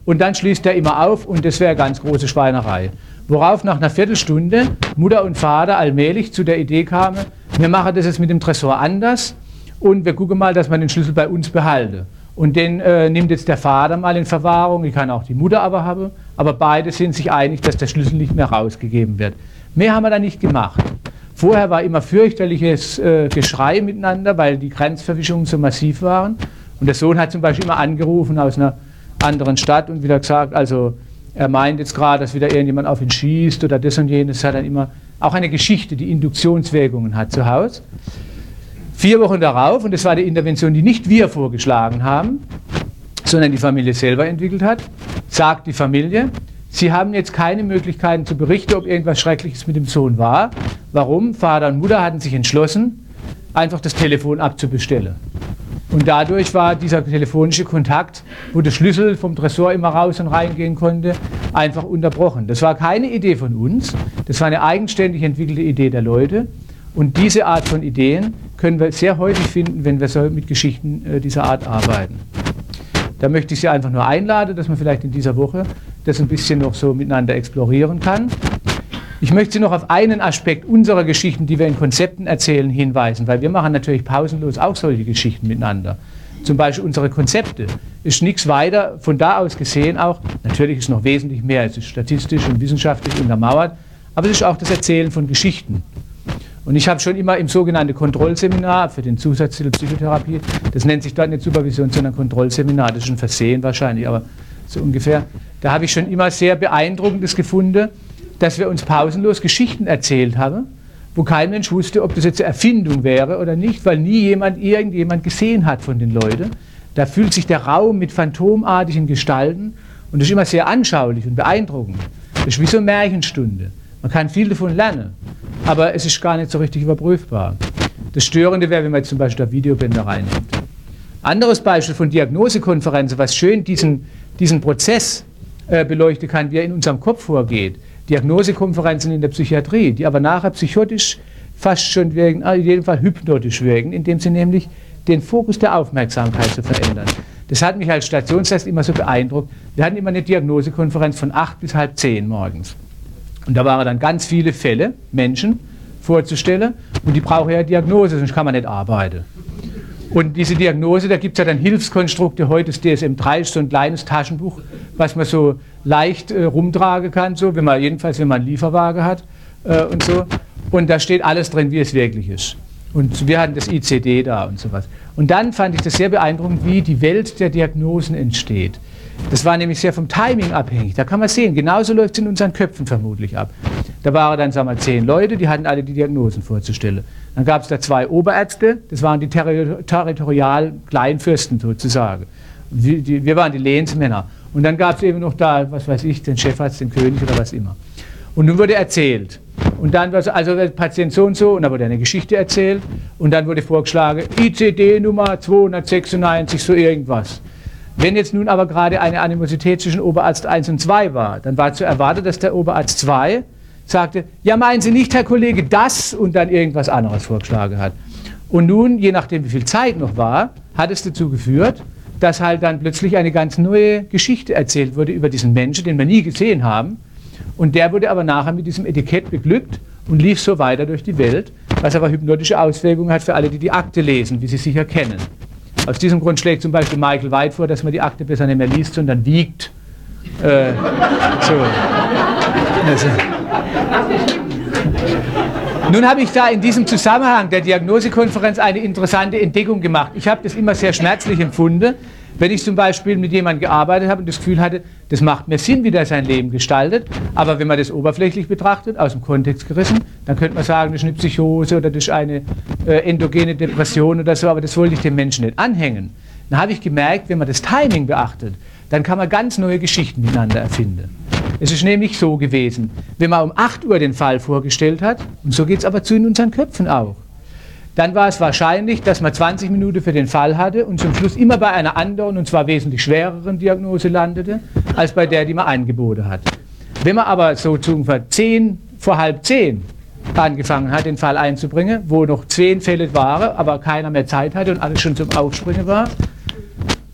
Und dann schließt er immer auf und das wäre ganz große Schweinerei. Worauf nach einer Viertelstunde Mutter und Vater allmählich zu der Idee kamen, wir machen das jetzt mit dem Tresor anders und wir gucken mal, dass wir den Schlüssel bei uns behalten. Und den äh, nimmt jetzt der Vater mal in Verwahrung, die kann auch die Mutter aber haben, aber beide sind sich einig, dass der Schlüssel nicht mehr rausgegeben wird. Mehr haben wir da nicht gemacht. Vorher war immer fürchterliches äh, Geschrei miteinander, weil die Grenzverwischungen so massiv waren. Und der Sohn hat zum Beispiel immer angerufen aus einer anderen Stadt und wieder gesagt, also er meint jetzt gerade, dass wieder irgendjemand auf ihn schießt oder das und jenes. Hat dann immer auch eine Geschichte, die Induktionswirkungen hat zu Hause. Vier Wochen darauf, und das war die Intervention, die nicht wir vorgeschlagen haben, sondern die Familie selber entwickelt hat, sagt die Familie, Sie haben jetzt keine Möglichkeiten zu berichten, ob irgendwas Schreckliches mit dem Sohn war. Warum? Vater und Mutter hatten sich entschlossen, einfach das Telefon abzubestellen. Und dadurch war dieser telefonische Kontakt, wo der Schlüssel vom Tresor immer raus und reingehen konnte, einfach unterbrochen. Das war keine Idee von uns, das war eine eigenständig entwickelte Idee der Leute. Und diese Art von Ideen können wir sehr häufig finden, wenn wir so mit Geschichten äh, dieser Art arbeiten. Da möchte ich Sie einfach nur einladen, dass man vielleicht in dieser Woche das ein bisschen noch so miteinander explorieren kann. Ich möchte Sie noch auf einen Aspekt unserer Geschichten, die wir in Konzepten erzählen, hinweisen, weil wir machen natürlich pausenlos auch solche Geschichten miteinander. Zum Beispiel unsere Konzepte ist nichts weiter von da aus gesehen auch, natürlich ist noch wesentlich mehr, es ist statistisch und wissenschaftlich untermauert, aber es ist auch das Erzählen von Geschichten. Und ich habe schon immer im sogenannten Kontrollseminar für den Zusatztitel Psychotherapie, das nennt sich dort nicht Supervision, sondern Kontrollseminar, das ist ein Versehen wahrscheinlich, aber so ungefähr, da habe ich schon immer sehr beeindruckendes gefunden, dass wir uns pausenlos Geschichten erzählt haben, wo kein Mensch wusste, ob das jetzt eine Erfindung wäre oder nicht, weil nie jemand irgendjemand gesehen hat von den Leuten. Da fühlt sich der Raum mit phantomartigen Gestalten und das ist immer sehr anschaulich und beeindruckend. Das ist wie so eine Märchenstunde. Man kann viel davon lernen, aber es ist gar nicht so richtig überprüfbar. Das Störende wäre, wenn man jetzt zum Beispiel da Videobänder reinnimmt. Anderes Beispiel von Diagnosekonferenzen, was schön diesen, diesen Prozess äh, beleuchten kann, wie er in unserem Kopf vorgeht. Diagnosekonferenzen in der Psychiatrie, die aber nachher psychotisch fast schon wirken, ah, in jedem Fall hypnotisch wirken, indem sie nämlich den Fokus der Aufmerksamkeit zu verändern. Das hat mich als Stationsarzt immer so beeindruckt. Wir hatten immer eine Diagnosekonferenz von acht bis halb zehn morgens. Und da waren dann ganz viele Fälle, Menschen vorzustellen, und die brauchen ja Diagnose, sonst kann man nicht arbeiten. Und diese Diagnose, da gibt es ja dann Hilfskonstrukte. Heute ist DSM-3 ist so ein kleines Taschenbuch, was man so leicht äh, rumtragen kann, so, wenn man, jedenfalls wenn man einen Lieferwagen hat äh, und so. Und da steht alles drin, wie es wirklich ist. Und wir hatten das ICD da und sowas. Und dann fand ich das sehr beeindruckend, wie die Welt der Diagnosen entsteht. Das war nämlich sehr vom Timing abhängig. Da kann man sehen, genauso läuft es in unseren Köpfen vermutlich ab. Da waren dann, sagen wir, zehn Leute, die hatten alle die Diagnosen vorzustellen. Dann gab es da zwei Oberärzte, das waren die Terri territorial Kleinfürsten sozusagen. Wir, die, wir waren die Lehnsmänner. Und dann gab es eben noch da, was weiß ich, den Chefarzt, den König oder was immer. Und nun wurde erzählt. Und dann war also der Patient so und so, und dann wurde eine Geschichte erzählt. Und dann wurde vorgeschlagen, ICD Nummer 296, so irgendwas. Wenn jetzt nun aber gerade eine Animosität zwischen Oberarzt 1 und 2 war, dann war zu erwarten, dass der Oberarzt 2 sagte, ja meinen Sie nicht, Herr Kollege, das und dann irgendwas anderes vorgeschlagen hat. Und nun, je nachdem wie viel Zeit noch war, hat es dazu geführt, dass halt dann plötzlich eine ganz neue Geschichte erzählt wurde über diesen Menschen, den wir nie gesehen haben. Und der wurde aber nachher mit diesem Etikett beglückt und lief so weiter durch die Welt, was aber hypnotische Auswirkungen hat für alle, die die Akte lesen, wie sie sicher kennen. Aus diesem Grund schlägt zum Beispiel Michael White vor, dass man die Akte besser nicht mehr liest, sondern wiegt. Äh, so. Also. Nun habe ich da in diesem Zusammenhang der Diagnosekonferenz eine interessante Entdeckung gemacht. Ich habe das immer sehr schmerzlich empfunden, wenn ich zum Beispiel mit jemandem gearbeitet habe und das Gefühl hatte, das macht mir Sinn, wie der sein Leben gestaltet, aber wenn man das oberflächlich betrachtet, aus dem Kontext gerissen, dann könnte man sagen, das ist eine Psychose oder das ist eine äh, endogene Depression oder so, aber das wollte ich dem Menschen nicht anhängen. Dann habe ich gemerkt, wenn man das Timing beachtet, dann kann man ganz neue Geschichten miteinander erfinden. Es ist nämlich so gewesen, wenn man um 8 Uhr den Fall vorgestellt hat, und so geht es aber zu in unseren Köpfen auch, dann war es wahrscheinlich, dass man 20 Minuten für den Fall hatte und zum Schluss immer bei einer anderen, und zwar wesentlich schwereren Diagnose landete, als bei der, die man angeboten hat. Wenn man aber so ungefähr 10 vor halb 10 angefangen hat, den Fall einzubringen, wo noch 10 Fälle waren, aber keiner mehr Zeit hatte und alles schon zum Aufspringen war,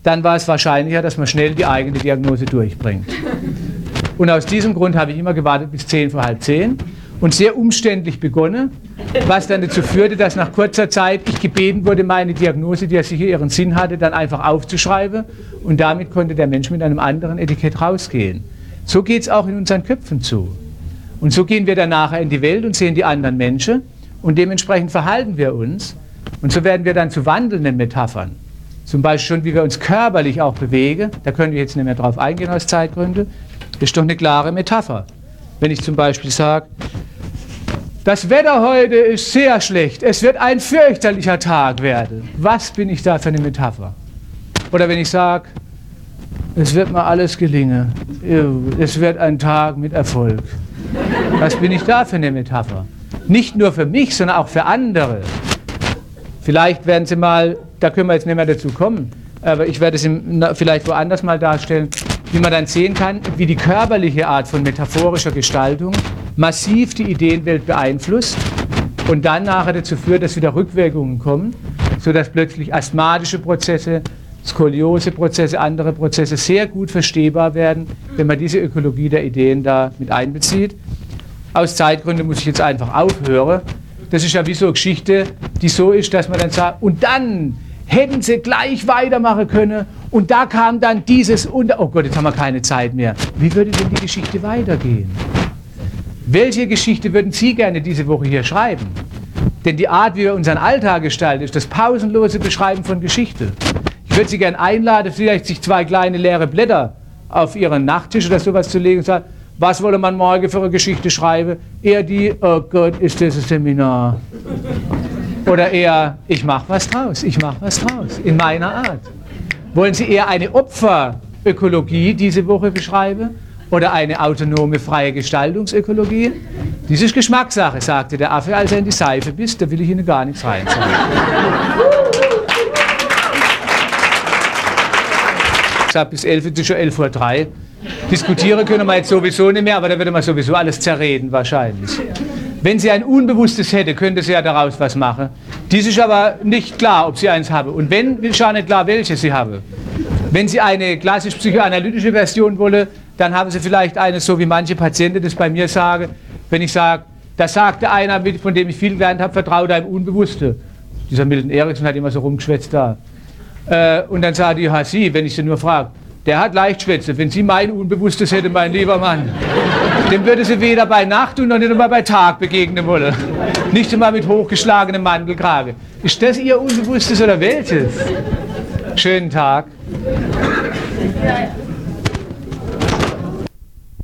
dann war es wahrscheinlicher, dass man schnell die eigene Diagnose durchbringt. Und aus diesem Grund habe ich immer gewartet bis 10 vor halb 10 und sehr umständlich begonnen, was dann dazu führte, dass nach kurzer Zeit ich gebeten wurde, meine Diagnose, die ja sicher ihren Sinn hatte, dann einfach aufzuschreiben und damit konnte der Mensch mit einem anderen Etikett rausgehen. So geht es auch in unseren Köpfen zu. Und so gehen wir dann nachher in die Welt und sehen die anderen Menschen und dementsprechend verhalten wir uns und so werden wir dann zu wandelnden Metaphern. Zum Beispiel schon, wie wir uns körperlich auch bewegen, da können wir jetzt nicht mehr drauf eingehen aus Zeitgründen, ist doch eine klare Metapher. Wenn ich zum Beispiel sage, das Wetter heute ist sehr schlecht. Es wird ein fürchterlicher Tag werden. Was bin ich da für eine Metapher? Oder wenn ich sage, es wird mal alles gelingen. Es wird ein Tag mit Erfolg. Was bin ich da für eine Metapher? Nicht nur für mich, sondern auch für andere. Vielleicht werden Sie mal, da können wir jetzt nicht mehr dazu kommen, aber ich werde es vielleicht woanders mal darstellen, wie man dann sehen kann, wie die körperliche Art von metaphorischer Gestaltung massiv die Ideenwelt beeinflusst und dann nachher dazu führt, dass wieder Rückwirkungen kommen, sodass plötzlich asthmatische Prozesse, Skolioseprozesse, andere Prozesse sehr gut verstehbar werden, wenn man diese Ökologie der Ideen da mit einbezieht. Aus Zeitgründen muss ich jetzt einfach aufhören. Das ist ja wie so eine Geschichte, die so ist, dass man dann sagt, und dann hätten sie gleich weitermachen können und da kam dann dieses und oh Gott, jetzt haben wir keine Zeit mehr. Wie würde denn die Geschichte weitergehen? Welche Geschichte würden Sie gerne diese Woche hier schreiben? Denn die Art, wie wir unseren Alltag gestalten, ist das pausenlose Beschreiben von Geschichte. Ich würde Sie gerne einladen, vielleicht sich zwei kleine leere Blätter auf Ihren Nachttisch oder sowas zu legen und sagen, was wolle man morgen für eine Geschichte schreiben? Eher die, oh Gott, ist das ein Seminar? Oder eher, ich mache was draus, ich mache was draus, in meiner Art. Wollen Sie eher eine Opferökologie diese Woche beschreiben? oder eine autonome freie Gestaltungsökologie? Dies ist Geschmackssache, sagte der Affe, als er in die Seife biss, da will ich Ihnen gar nichts reinzahlen. Ich sage, bis 11 ist schon 11 Uhr 3. Diskutieren können wir jetzt sowieso nicht mehr, aber da würde man sowieso alles zerreden wahrscheinlich. Wenn sie ein Unbewusstes hätte, könnte sie ja daraus was machen. Dies ist aber nicht klar, ob sie eins habe. Und wenn, ist auch nicht klar, welche sie habe. Wenn Sie eine klassisch psychoanalytische Version wollen, dann haben Sie vielleicht eine, so wie manche Patienten das bei mir sagen, wenn ich sage, da sagte einer, von dem ich viel gelernt habe, vertraue deinem Unbewusste. Dieser Milton Erickson hat immer so rumgeschwätzt da. Äh, und dann sagt die, ja, Sie, wenn ich Sie nur frage, der hat leicht schwätze. Wenn Sie mein Unbewusstes hätten, mein lieber Mann, dem würde Sie weder bei Nacht und noch nicht einmal bei Tag begegnen wollen. Nicht einmal mit hochgeschlagenem Mandelkrage. Ist das Ihr Unbewusstes oder welches? Schönen Tag.